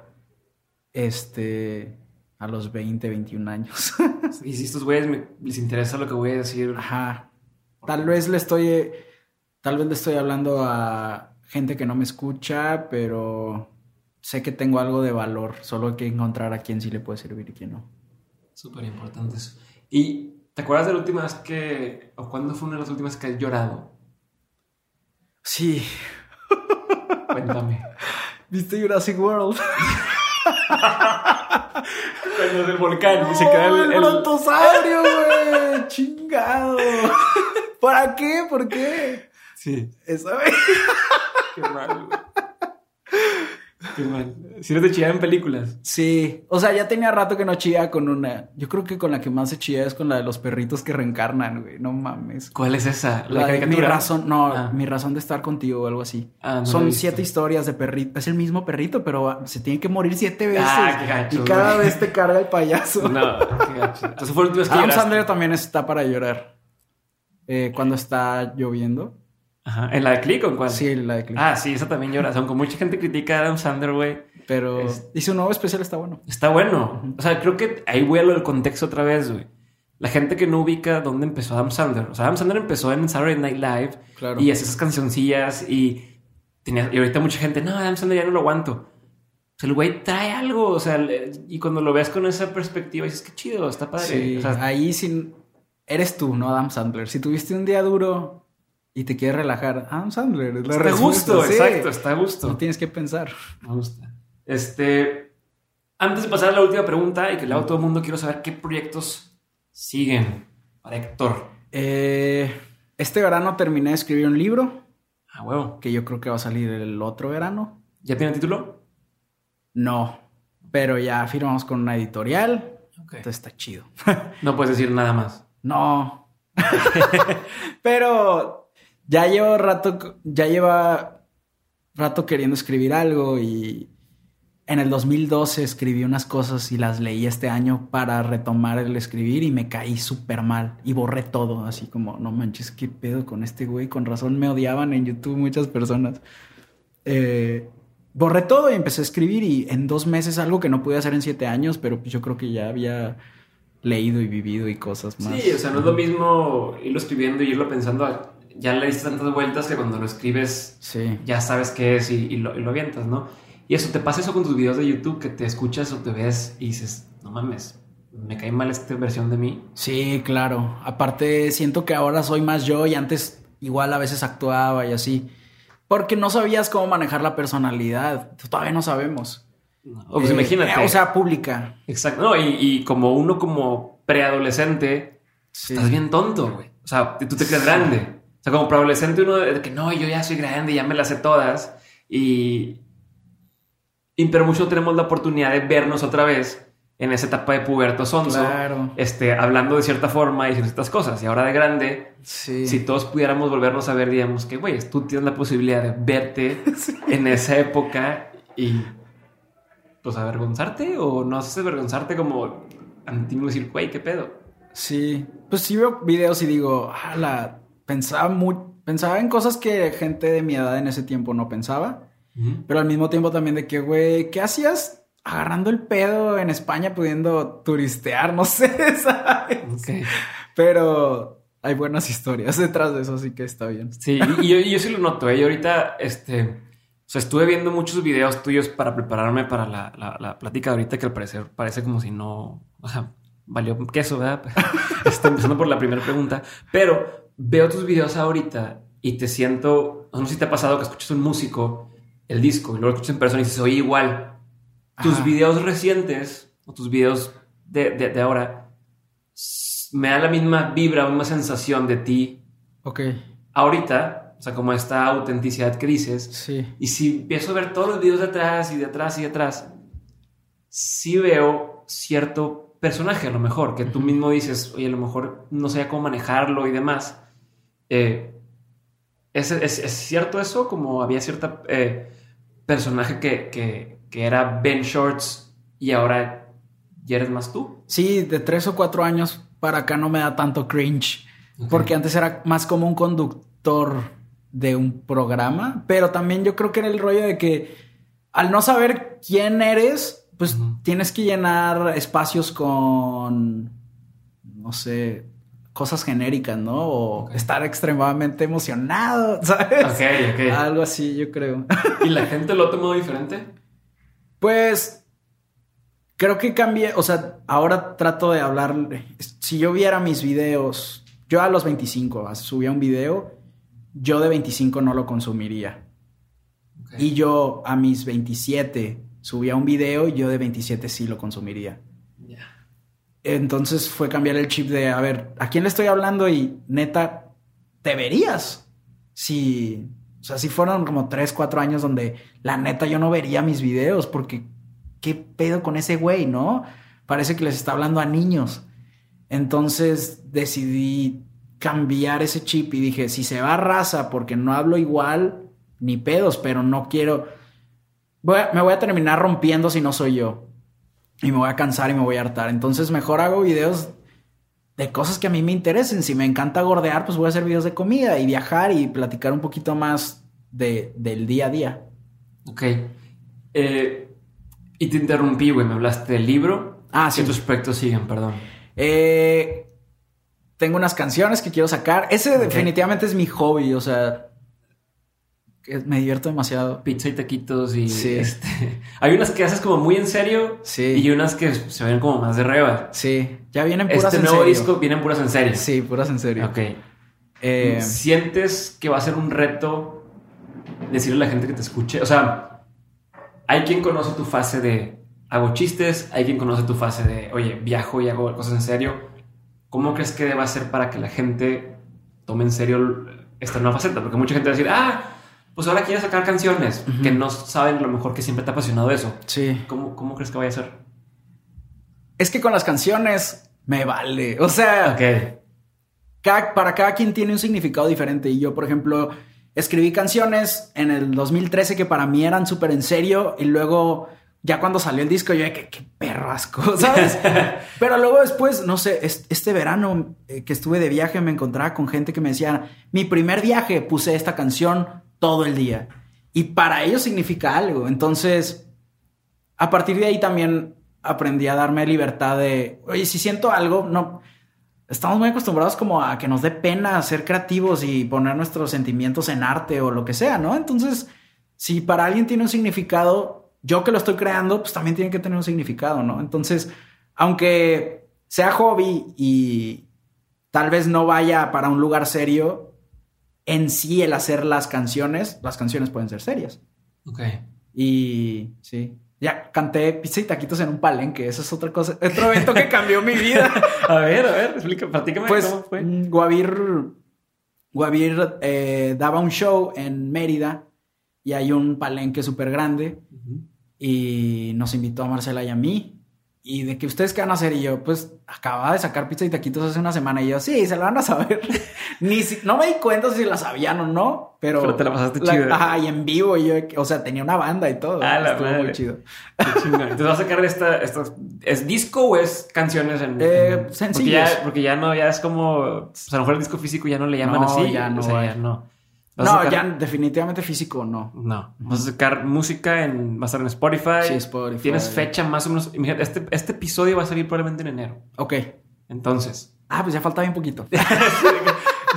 este a los 20, 21 años.
Y si estos güeyes me- les interesa lo que voy a decir,
Ajá. Tal vez le estoy tal vez le estoy hablando a gente que no me escucha, pero sé que tengo algo de valor, solo hay que encontrar a quién sí le puede servir y quién no.
Súper importante eso. ¿Y te acuerdas de la última vez que, o cuándo fue una de las últimas que has llorado?
Sí,
Cuéntame.
¿viste Jurassic World?
Cuando del volcán y se queda
¡Oh,
el,
el
el-
brontosaurio, güey! ¡Chingado! ¿Para qué? ¿Por qué?
Sí,
Esa vez.
qué mal, güey. Si eres de chillar en películas.
Sí, o sea, ya tenía rato que no chilla con una. Yo creo que con la que más se chilla es con la de los perritos que reencarnan, güey. No mames.
¿Cuál es esa?
La de mi
caricatura?
razón, no,
Ah.
mi razón de estar contigo o algo así.
Ah, no la
Son siete historias de perrito. Es el mismo perrito, pero se tiene que morir siete veces.
Ah, qué gacho,
y cada
güey.
vez te carga el payaso.
No, qué gacho. Entonces fue la última vez que
Adam
lloraste.
Sandler también está para llorar. Eh, cuando está lloviendo.
Ajá. ¿En la de Click o en cuál?
Sí, la de Click.
Ah, sí, esa también llora. Aunque mucha gente critica a Adam Sandler, güey.
pero
es-
y su nuevo especial está bueno.
Está bueno. O sea, creo que ahí voy a lo del contexto otra vez, güey. La gente que no ubica dónde empezó Adam Sandler. O sea, Adam Sandler empezó en Saturday Night Live
Claro.
y hacía esas cancioncillas y tenía, y ahorita mucha gente, no, Adam Sandler ya no lo aguanto. O sea, el güey trae algo, o sea, le- y cuando lo ves con esa perspectiva dices, qué chido, está padre.
Sí,
O sea,
ahí sin eres tú, no Adam Sandler. Si tuviste un día duro y te quieres relajar, Adam Sandler. es la
está a
respuesta,
gusto,
sí.
exacto, está a gusto.
No tienes que pensar.
Me gusta. Este, antes de pasar a la última pregunta y que le hago a todo el mundo, quiero saber qué proyectos siguen para Héctor.
Eh, este verano terminé de escribir un libro
Ah, huevo.
que yo creo que va a salir el otro verano.
¿Ya tiene título?
No, pero ya firmamos con una editorial. Entonces está chido.
No puedes decir nada más.
No. pero ya llevo rato, ya lleva rato queriendo escribir algo y en el 2012 escribí unas cosas y las leí este año para retomar el escribir y me caí súper mal y borré todo, así como, no manches, qué pedo con este güey, con razón me odiaban en YouTube muchas personas. Eh, borré todo y empecé a escribir y en dos meses algo que no pude hacer en siete años, pero pues yo creo que ya había leído y vivido y cosas más.
Sí, o sea, no es lo mismo irlo escribiendo y irlo pensando. Ya le diste tantas vueltas que cuando lo escribes
Sí.
ya sabes qué es y, y lo, y lo avientas, ¿no? Y eso, te pasa eso con tus videos de YouTube que te escuchas o te ves y dices, no mames, me cae mal esta versión de mí.
Sí, claro. Aparte, siento que ahora soy más yo y antes igual a veces actuaba y así. Porque no sabías cómo manejar la personalidad. Todavía no sabemos.
O pues
Eh,
imagínate.
O sea, pública.
Exacto. No, y, y como uno como preadolescente,
Sí.
estás bien tonto, güey. O sea, tú te crees grande. O sea, como preadolescente uno de que no, yo ya soy grande, ya me las sé todas. Y, y pero muchos tenemos la oportunidad de vernos otra vez en esa etapa de puberto sonso.
Claro.
Este, hablando de cierta forma y ciertas cosas. Y ahora de grande,
Sí.
si todos pudiéramos volvernos a ver, diríamos que, güey, tú tienes la posibilidad de verte en esa época y, pues, avergonzarte o no sé, avergonzarte como antiguo decir, güey, ¿qué pedo?
Sí. Pues sí veo videos y digo, la pensaba muy, pensaba en cosas que gente de mi edad en ese tiempo no pensaba. Pero al mismo tiempo también de que, güey, ¿qué hacías agarrando el pedo en España pudiendo turistear? No sé, ¿sabes? Pero hay buenas historias detrás de eso, así que está bien.
Sí, y yo, yo sí lo noto, ¿eh? Yo ahorita, este, o sea, estuve viendo muchos videos tuyos para prepararme para la, la, plática de ahorita que al parecer parece como si no, o sea, valió queso, ¿verdad? Estoy empezando por la primera pregunta, pero veo tus videos ahorita y te siento, no sé si te ha pasado que escuchas un músico, el disco, y luego lo escuchas en persona y dices, oye, igual. Tus videos recientes o tus videos de, de, ahora me da la misma vibra, misma sensación de ti.
Ok.
Ahorita, o sea, como esta autenticidad que dices.
Sí.
Y si empiezo a ver todos los videos de atrás y de atrás y de atrás, sí veo cierto personaje, a lo mejor, que tú mismo dices, oye, a lo mejor no sé cómo manejarlo y demás. Eh, ¿es, cierto eso? Como había cierta eh, personaje que, que, era Ben Shorts y ahora ya eres más tú.
Sí, de tres o cuatro años para acá no me da tanto cringe. Porque antes era más como un conductor de un programa. Pero también yo creo que era el rollo de que al no saber quién eres, pues tienes que llenar espacios con, no sé, cosas genéricas, ¿no? O estar extremadamente emocionado, ¿sabes?
Ok, ok.
Algo así, yo creo.
¿Y la gente lo tomó diferente?
Pues creo que cambié, o sea, ahora trato de hablar, si yo viera mis videos, yo a los 25 subía un video, yo de 25 no lo consumiría. Y yo a mis 27 subía un video y yo de 27 sí lo consumiría. Entonces fue cambiar el chip de, a ver, ¿a quién le estoy hablando? Y neta, te verías. Si, o sea, si fueron como 3, 4 años donde la neta yo no vería mis videos porque ¿qué pedo con ese güey, no? Parece que les está hablando a niños. Entonces decidí cambiar ese chip y dije, si se va a raza porque no hablo igual, ni pedos, pero no quiero... me voy a terminar rompiendo si no soy yo y me voy a cansar y me voy a hartar. Entonces mejor hago videos de cosas que a mí me interesen. Si me encanta gordear, pues voy a hacer videos de comida y viajar y platicar un poquito más de, del día a día.
Ok. Eh, y te interrumpí, güey. Me hablaste del libro.
Ah, sí.
tus proyectos siguen, perdón.
Eh, tengo unas canciones que quiero sacar. Ese definitivamente es mi hobby. O sea, me divierto demasiado.
Pizza y taquitos y este, hay unas que haces como muy en serio
sí.
y unas que se ven como más de reba.
Sí, ya vienen puras
este nuevo disco vienen puras en serio.
Sí, puras en serio.
Ok. Eh, ¿Sientes que va a ser un reto decirle a la gente que te escuche? O sea, hay quien conoce tu fase de hago chistes, hay quien conoce tu fase de oye, viajo y hago cosas en serio. ¿Cómo crees que deba ser para que la gente tome en serio esta nueva faceta? Porque mucha gente va a decir, ah, pues ahora quieres sacar canciones que no saben a lo mejor que siempre te ha apasionado eso.
Sí.
¿Cómo, cómo crees que vaya a ser?
Es que con las canciones me vale. O sea, para cada quien tiene un significado diferente. Y yo, por ejemplo, escribí canciones en el 2013 que para mí eran súper en serio y luego ya cuando salió el disco, yo dije, qué, perro asco, ¿sabes? Pero luego después, no sé, este verano eh, que estuve de viaje me encontraba con gente que me decía, mi primer viaje puse esta canción todo el día. Y para ellos significa algo. Entonces, a partir de ahí también aprendí a darme libertad de, oye, si siento algo, no, estamos muy acostumbrados como a que nos dé pena ser creativos y poner nuestros sentimientos en arte o lo que sea, ¿no? Entonces, si para alguien tiene un significado, yo que lo estoy creando, pues también tiene que tener un significado, ¿no? Entonces, aunque sea hobby y tal vez no vaya para un lugar serio, en sí el hacer las canciones, las canciones pueden ser serias.
Ok.
Y sí. Ya canté pizza y taquitos en un palenque. Eso es otra cosa. Otro evento que cambió mi vida.
a ver, a ver, explica, platícame
pues, cómo fue. Mm, Guavir, Guavir eh, daba un show en Mérida y hay un palenque súper grande. Y nos invitó a Marcela y a mí. Y de que ustedes qué van a hacer y yo, pues acababa de sacar pizza y taquitos hace una semana y yo, sí, se lo van a saber. Ni si, no me di cuenta si la sabían o no, pero.
Pero te la pasaste chido.
Ajá, y en vivo yo, o sea, tenía una banda y todo.
Ah, la Estuvo muy chido. Qué Entonces vas a sacar esta, ¿es disco o es canciones en.
Eh, sencillos.
Porque ya, porque ya no, ya es como. Pues a lo mejor el disco físico ya no le llaman así.
Ya no,
o sea, ya no. ¿Vas a
No,
sacar-
ya definitivamente físico no.
No. Vas a sacar música en. Va a estar en Spotify.
Sí, Spotify.
Tienes fecha más o menos. Este, este episodio va a salir probablemente en enero.
Ok.
Entonces.
Ah, pues ya falta bien poquito.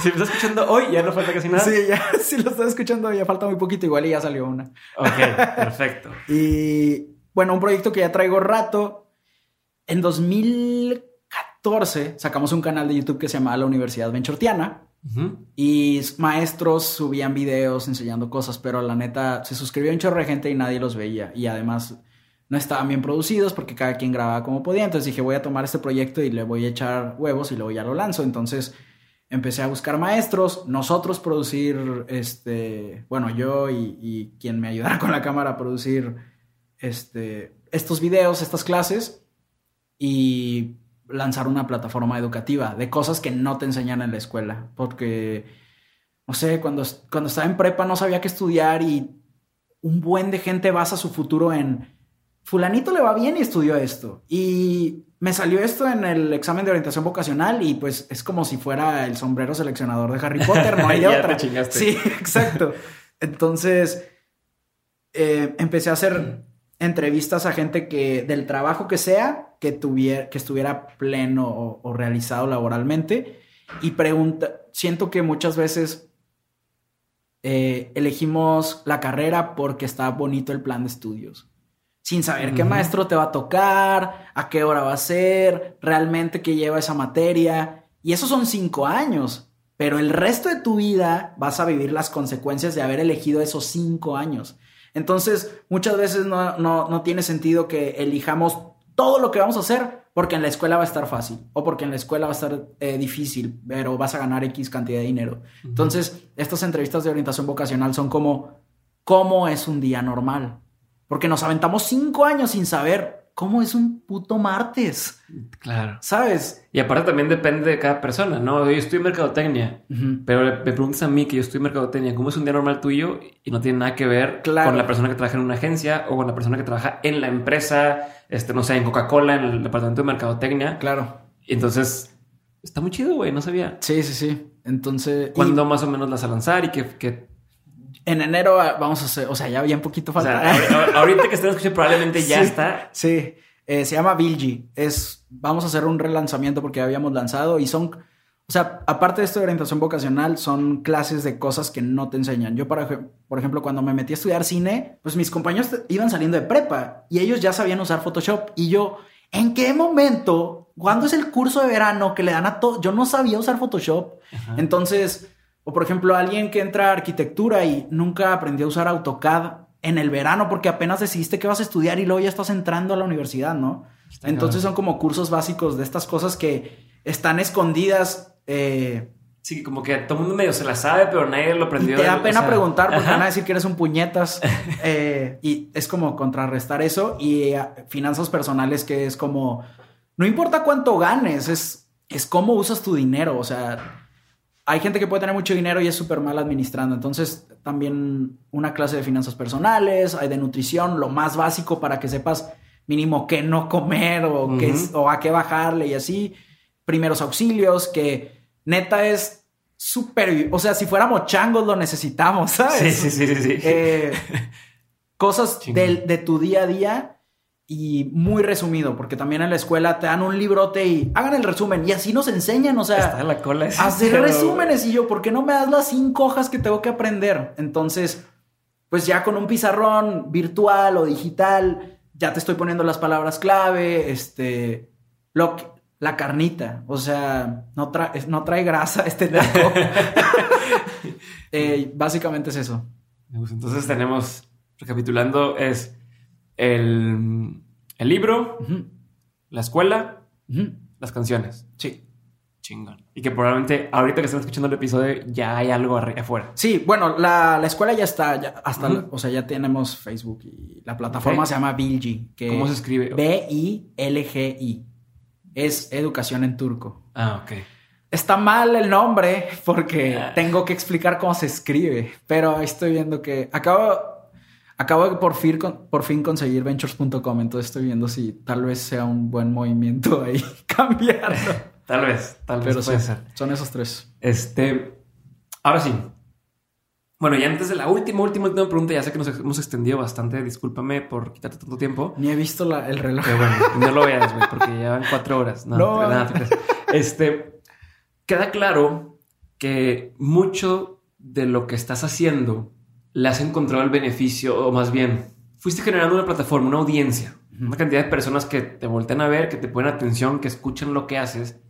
si me estás escuchando hoy, ya no falta casi nada.
sí, ya, si lo estás escuchando, ya falta muy poquito, igual y ya salió una.
Ok, perfecto.
Y bueno, un proyecto que ya traigo rato. En 2014 sacamos un canal de YouTube que se llama La Universidad Benchortiana. Y maestros subían videos enseñando cosas, pero la neta se suscribió un chorro de gente y nadie los veía. Y además no estaban bien producidos porque cada quien grababa como podía. Entonces dije, voy a tomar este proyecto y le voy a echar huevos y luego ya lo lanzo. Entonces empecé a buscar maestros, nosotros producir, este, bueno, yo y, y quien me ayudara con la cámara a producir este, estos videos, estas clases y lanzar una plataforma educativa de cosas que no te enseñan en la escuela. Porque, no sé, cuando, cuando estaba en prepa no sabía qué estudiar y un buen de gente basa su futuro en fulanito le va bien y estudió esto. Y me salió esto en el examen de orientación vocacional y pues es como si fuera el sombrero seleccionador de Harry Potter, no hay de otra. Sí, exacto. Entonces, eh, empecé a hacer entrevistas a gente que del trabajo que sea, que, tuviera, que estuviera pleno o, o realizado laboralmente. Y pregunta, siento que muchas veces eh, elegimos la carrera porque está bonito el plan de estudios. Sin saber qué maestro te va a tocar, a qué hora va a ser, realmente qué lleva esa materia. Y esos son cinco años. Pero el resto de tu vida vas a vivir las consecuencias de haber elegido esos cinco años. Entonces, muchas veces no, no, no tiene sentido que elijamos todo lo que vamos a hacer porque en la escuela va a estar fácil o porque en la escuela va a estar eh, difícil, pero vas a ganar X cantidad de dinero. Entonces, estas entrevistas de orientación vocacional son como, ¿cómo es un día normal? Porque nos aventamos cinco años sin saber cómo es un puto martes,
Claro.
¿sabes?
Y aparte también depende de cada persona, ¿no? Yo estoy en mercadotecnia, pero me preguntas a mí que yo estoy en mercadotecnia, ¿cómo es un día normal tuyo? Y no tiene nada que ver
Claro.
con la persona que trabaja en una agencia o con la persona que trabaja en la empresa, este, no sé, en Coca-Cola, en el departamento de mercadotecnia.
Claro.
Y entonces, está muy chido, güey, no sabía.
Sí, sí, sí. Entonces, y
¿Cuándo más o menos las a lanzar y que... que-
en enero ah, vamos a hacer, o sea, ya bien poquito
o
falta.
sea, ahorita que estén escuchando probablemente ya
Sí.
está.
Sí, eh, se llama Bilgi. Es, vamos a hacer un relanzamiento porque ya habíamos lanzado y son, o sea, aparte de esto de orientación vocacional, son clases de cosas que no te enseñan. Yo, para, por ejemplo, cuando me metí a estudiar cine, pues mis compañeros iban saliendo de prepa y ellos ya sabían usar Photoshop y yo, ¿en qué momento? ¿Cuándo es el curso de verano que le dan a todo? Yo no sabía usar Photoshop. Entonces, o por ejemplo, alguien que entra a arquitectura y nunca aprendió a usar AutoCAD en el verano porque apenas decidiste que vas a estudiar y luego ya estás entrando a la universidad, ¿no?
Está
Entonces son como cursos básicos de estas cosas que están escondidas. eh,
Sí, como que todo el mundo medio se la sabe, pero nadie lo
y
aprendió.
te da
o
pena
sea,
preguntar porque
ajá.
van a decir que eres un puñetas. eh, y es como contrarrestar eso. Y eh, finanzas personales que es como, no importa cuánto ganes, es, es cómo usas tu dinero. O sea, hay gente que puede tener mucho dinero y es súper mal administrando. Entonces, también una clase de finanzas personales, hay de nutrición, lo más básico para que sepas mínimo qué no comer o, qué es-
Ujú.
o a qué bajarle y así. Primeros auxilios, que neta es súper... O sea, si fuéramos changos lo necesitamos, ¿sabes?
Sí, sí, sí, sí. sí.
Eh, cosas del- de, tu día a día y muy resumido, porque también en la escuela te dan un librote y hagan el resumen y así nos enseñan, o sea,
Está la cola. ese
hacer resúmenes y yo, ¿por qué no me das las cinco hojas que tengo que aprender? Entonces, pues ya con un pizarrón virtual o digital, ya te estoy poniendo las palabras clave, este, lo que- la carnita, o sea, no, trae no trae grasa este taco. Eh, básicamente es eso.
Entonces tenemos, recapitulando, es el, el libro, la escuela, las canciones.
Sí.
Chingón. Y que probablemente ahorita que están escuchando el episodio ya hay algo afuera.
Sí, bueno, la, la escuela ya está, ya, hasta, o sea, ya tenemos Facebook y la plataforma se llama Bilgi. Que
¿Cómo se escribe?
B-I-L-G-I. Es educación en turco.
Ah, ok.
Está mal el nombre porque
Ah.
tengo que explicar cómo se escribe, pero estoy viendo que acabo, acabo de por fin, por fin conseguir ventures.com, entonces estoy viendo si tal vez sea un buen movimiento ahí cambiarlo.
Tal vez, tal vez
Pero
puede
sí,
ser.
son esos tres.
Este, ahora sí. Bueno, y antes de la última, última, última pregunta, ya sé que nos hemos extendido bastante. Discúlpame por quitarte tanto tiempo.
Ni he visto el reloj.
Pero bueno, no lo veas, güey, porque ya van cuatro horas. No, no. Nada, este, queda claro que mucho de lo que estás haciendo le has encontrado el beneficio, o más bien, fuiste generando una plataforma, una audiencia, una cantidad de personas que te voltean a ver, que te ponen atención, que escuchan lo que haces,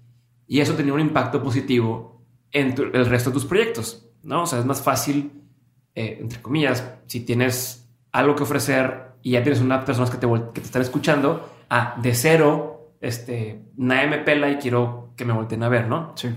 y eso tenía un impacto positivo en el resto de tus proyectos, ¿no? O sea, es más fácil, eh, entre comillas, si tienes algo que ofrecer y ya tienes unas personas que te, que te están escuchando, a de cero, este, nadie me pela y quiero que me volteen a ver, ¿no?
Sí.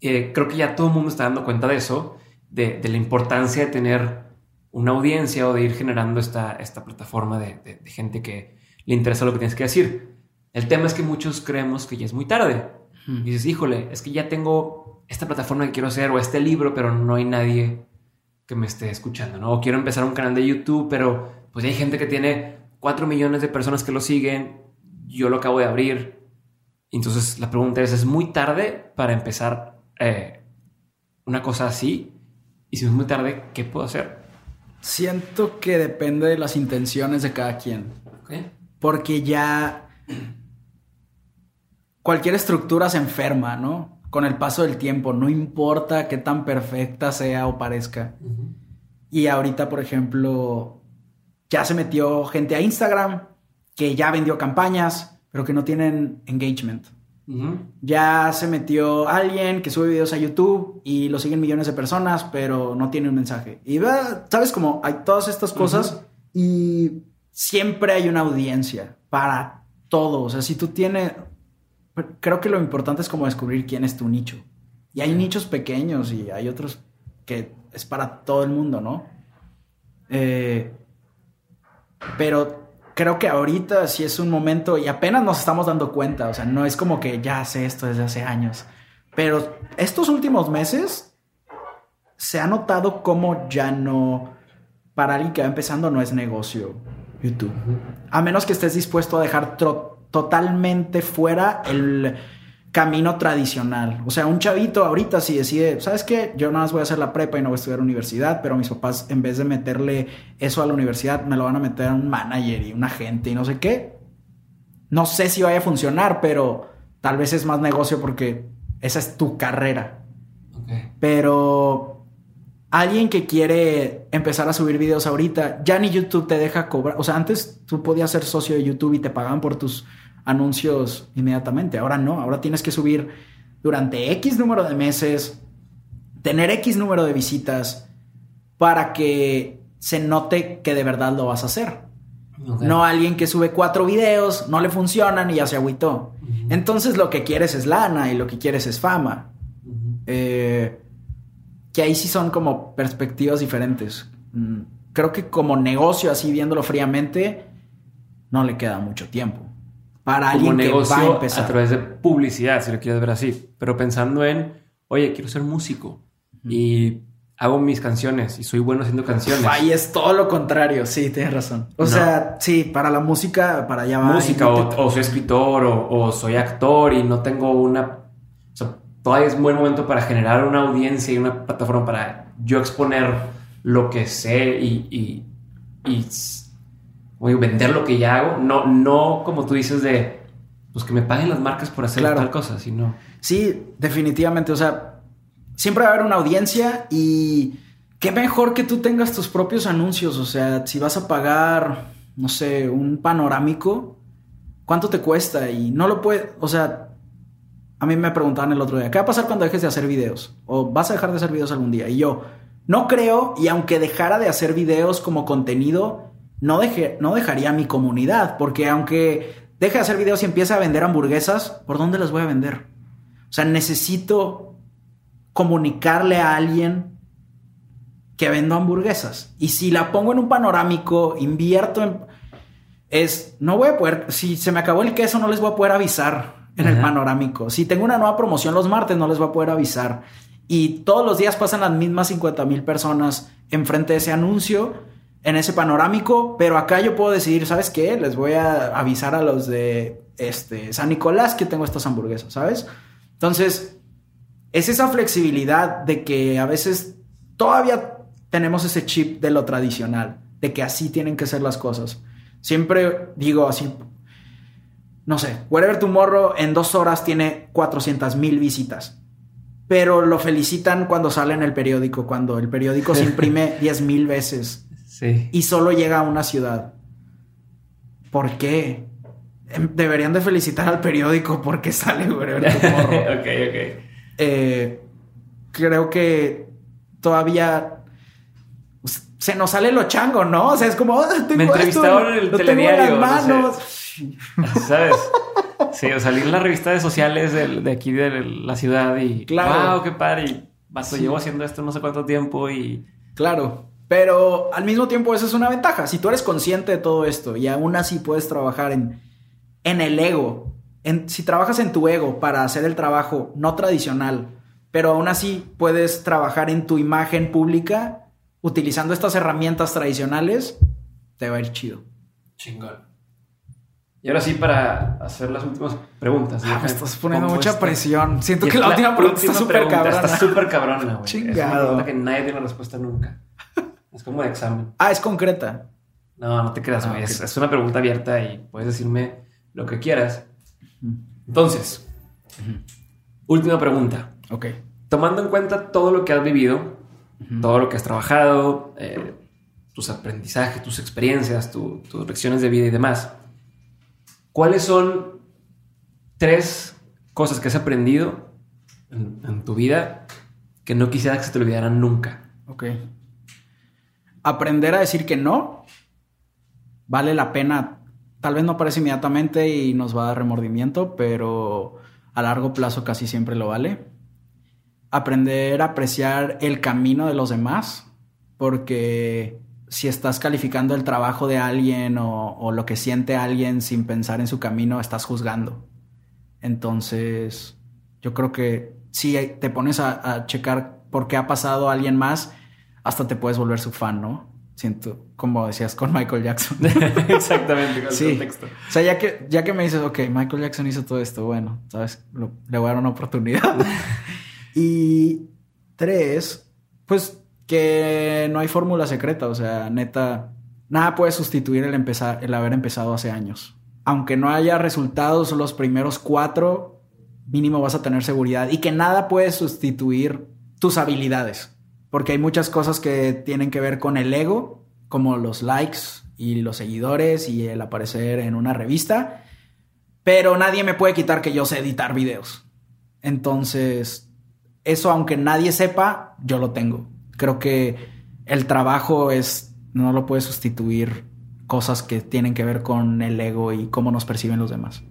Eh, creo que ya todo el mundo está dando cuenta de eso, de, de la importancia de tener una audiencia o de ir generando esta, esta plataforma de, gente que le interesa lo que tienes que decir. El tema es que muchos creemos que ya es muy tarde. Y dices, híjole, es que ya tengo esta plataforma que quiero hacer o este libro, pero no hay nadie que me esté escuchando, ¿no? O quiero empezar un canal de YouTube, pero pues hay gente que tiene 4 millones de personas que lo siguen, yo lo acabo de abrir. Entonces la pregunta es, ¿es muy tarde para empezar eh, una cosa así? Y si es muy tarde, ¿qué puedo hacer?
Siento que depende de las intenciones de cada quien. Porque ya cualquier estructura se enferma, ¿no? Con el paso del tiempo, no importa qué tan perfecta sea o parezca. Y ahorita, por ejemplo, ya se metió gente a Instagram que ya vendió campañas, pero que no tienen engagement. Ya se metió alguien que sube videos a YouTube y lo siguen millones de personas, pero no tiene un mensaje. Y sabes como hay todas estas cosas y siempre hay una audiencia para todo. O sea, si tú tienes, creo que lo importante es como descubrir quién es tu nicho. Y hay nichos pequeños y hay otros que es para todo el mundo, ¿no? Eh, pero creo que ahorita sí es un momento y apenas nos estamos dando cuenta, o sea, no es como que ya sé esto desde hace años, pero estos últimos meses se ha notado como ya no, para alguien que va empezando no es negocio YouTube, a menos que estés dispuesto a dejar totalmente fuera el camino tradicional. O sea, un chavito ahorita si decide, ¿sabes qué? Yo nada más voy a hacer la prepa y no voy a estudiar universidad, pero mis papás en vez de meterle eso a la universidad, me lo van a meter a un manager y un agente y no sé qué. No sé si vaya a funcionar, pero tal vez es más negocio porque esa es tu carrera. Pero alguien que quiere empezar a subir videos ahorita, ya ni YouTube te deja cobrar. O sea, antes tú podías ser socio de YouTube y te pagaban por tus anuncios inmediatamente. Ahora no, ahora tienes que subir durante X número de meses, tener X número de visitas para que se note que de verdad lo vas a hacer. No alguien que sube cuatro videos, no le funcionan y ya se agüitó. Entonces lo que quieres es lana y lo que quieres es fama. Eh, que ahí sí son como perspectivas diferentes. Mm, creo que como negocio, así viéndolo fríamente, no le queda mucho tiempo para alguien negocio que va a empezar.
A través de publicidad, si lo quieres ver así. Pero pensando en, oye, quiero ser músico y hago mis canciones y soy bueno haciendo canciones.
Ahí es todo lo contrario, sí, tienes razón. O sea, sí, para la música, para allá va.
Música, o, soy escritor, o, soy actor y no tengo una. O sea, todavía es buen momento para generar una audiencia y una plataforma para yo exponer lo que sé y, y, y o vender lo que ya hago, no, no como tú dices de, pues que me paguen las marcas por hacer tal cosa, sino...
Sí, definitivamente, o sea, siempre va a haber una audiencia y qué mejor que tú tengas tus propios anuncios, o sea, si vas a pagar, no sé, un panorámico, ¿cuánto te cuesta? Y no lo puede, o sea, a mí me preguntaban el otro día, ¿qué va a pasar cuando dejes de hacer videos? ¿O vas a dejar de hacer videos algún día? Y yo, no creo, y aunque dejara de hacer videos como contenido, no, deje, no dejaría mi comunidad, porque aunque deje de hacer videos y empiece a vender hamburguesas, ¿por dónde las voy a vender? O sea, necesito comunicarle a alguien que vendo hamburguesas. Y si la pongo en un panorámico, invierto en... Es, no voy a poder, si se me acabó el queso, no les voy a poder avisar en el panorámico. Si tengo una nueva promoción los martes, no les voy a poder avisar. Y todos los días pasan las mismas 50 mil personas enfrente de ese anuncio en ese panorámico, pero acá yo puedo decidir, ¿sabes qué? Les voy a avisar a los de este, San Nicolás que tengo estas hamburguesas, ¿sabes? Entonces, es esa flexibilidad de que a veces todavía tenemos ese chip de lo tradicional, de que así tienen que ser las cosas. Siempre digo así, no sé, Wherever Tomorrow en dos horas tiene 400 mil visitas. Pero lo felicitan cuando sale en el periódico, cuando el periódico se imprime 10 mil veces.
Sí.
Y solo llega a una ciudad. ¿Por qué? Em, deberían de felicitar al periódico porque sale Wherever Tomorrow.
ok, ok.
Eh, creo que todavía se nos sale lo chango, ¿no? O sea, es como, "Ah, tengo
Me entrevistaron
esto,
en el
lo tengo en
telediario, no
las
sé.
manos.
¿Sabes? Sí, o salir en las revistas sociales del- de, aquí de la ciudad y.
Claro.
¡Wow! ¡Qué padre! Y
Sí.
llevo haciendo esto no sé cuánto tiempo y.
Claro, pero al mismo tiempo eso es una ventaja. Si tú eres consciente de todo esto y aún así puedes trabajar en, en el ego, en, si trabajas en tu ego para hacer el trabajo no tradicional, pero aún así puedes trabajar en tu imagen pública utilizando estas herramientas tradicionales, te va a ir chido.
Chingón. Y ahora sí, para hacer las últimas preguntas.
Ah, me estás poniendo
¿Cómo
mucha
está?
presión. Siento
Y
que la última pregunta está súper cabrona.
Está súper cabrona, güey. Es una
Chingado.
pregunta que nadie tiene la respuesta nunca. Es como de examen.
Ah, es concreta.
No, no te creas,
Ah.
Es, una pregunta abierta y puedes decirme lo que quieras. Entonces, última pregunta.
Ok.
Tomando en cuenta todo lo que has vivido, todo lo que has trabajado, eh, tus aprendizajes, tus experiencias, tu- tus lecciones de vida y demás, ¿cuáles son tres cosas que has aprendido en, en tu vida que no quisieras que se te olvidaran nunca?
Ok. Aprender a decir que no vale la pena. Tal vez no parece inmediatamente y nos va a dar remordimiento, pero a largo plazo casi siempre lo vale. Aprender a apreciar el camino de los demás, porque si estás calificando el trabajo de alguien o, lo que siente alguien sin pensar en su camino, estás juzgando. Entonces, yo creo que si te pones a, a checar por qué ha pasado alguien más, hasta te puedes volver su fan, ¿no? Siento, como decías con Michael Jackson.
Exactamente, con el
Sí.
contexto.
O sea, ya que, ya que me dices, ok, Michael Jackson hizo todo esto, bueno, ¿sabes? Lo- le voy a dar una oportunidad. y tres, pues que no hay fórmula secreta, o sea, neta, nada puede sustituir el, empezar, el haber empezado hace años. Aunque no haya resultados los primeros cuatro, mínimo vas a tener seguridad y que nada puede sustituir tus habilidades. Porque hay muchas cosas que tienen que ver con el ego, como los likes y los seguidores y el aparecer en una revista. Pero nadie me puede quitar que yo sé editar videos. Entonces, eso aunque nadie sepa, yo lo tengo. Creo que el trabajo es, no lo puede sustituir cosas que tienen que ver con el ego y cómo nos perciben los demás.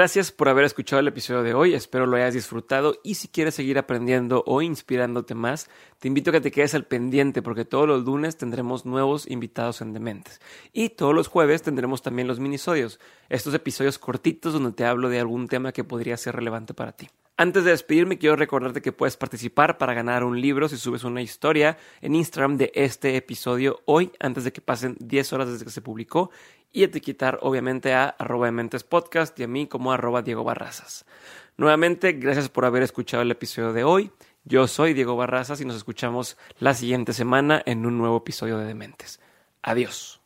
Gracias por haber escuchado el episodio de hoy, espero lo hayas disfrutado. Y si quieres seguir aprendiendo o inspirándote más, te invito a que te quedes al pendiente porque todos los lunes tendremos nuevos invitados en Dementes. Y todos los jueves tendremos también los minisodios, estos episodios cortitos donde te hablo de algún tema que podría ser relevante para ti. Antes de despedirme, quiero recordarte que puedes participar para ganar un libro si subes una historia en Instagram de este episodio hoy, antes de que pasen 10 horas desde que se publicó, y etiquetar obviamente a arroba Dementes podcast y a mí como arroba Diego Barrazas. Nuevamente, gracias por haber escuchado el episodio de hoy. Yo soy Diego Barrazas y nos escuchamos la siguiente semana en un nuevo episodio de Dementes. Adiós.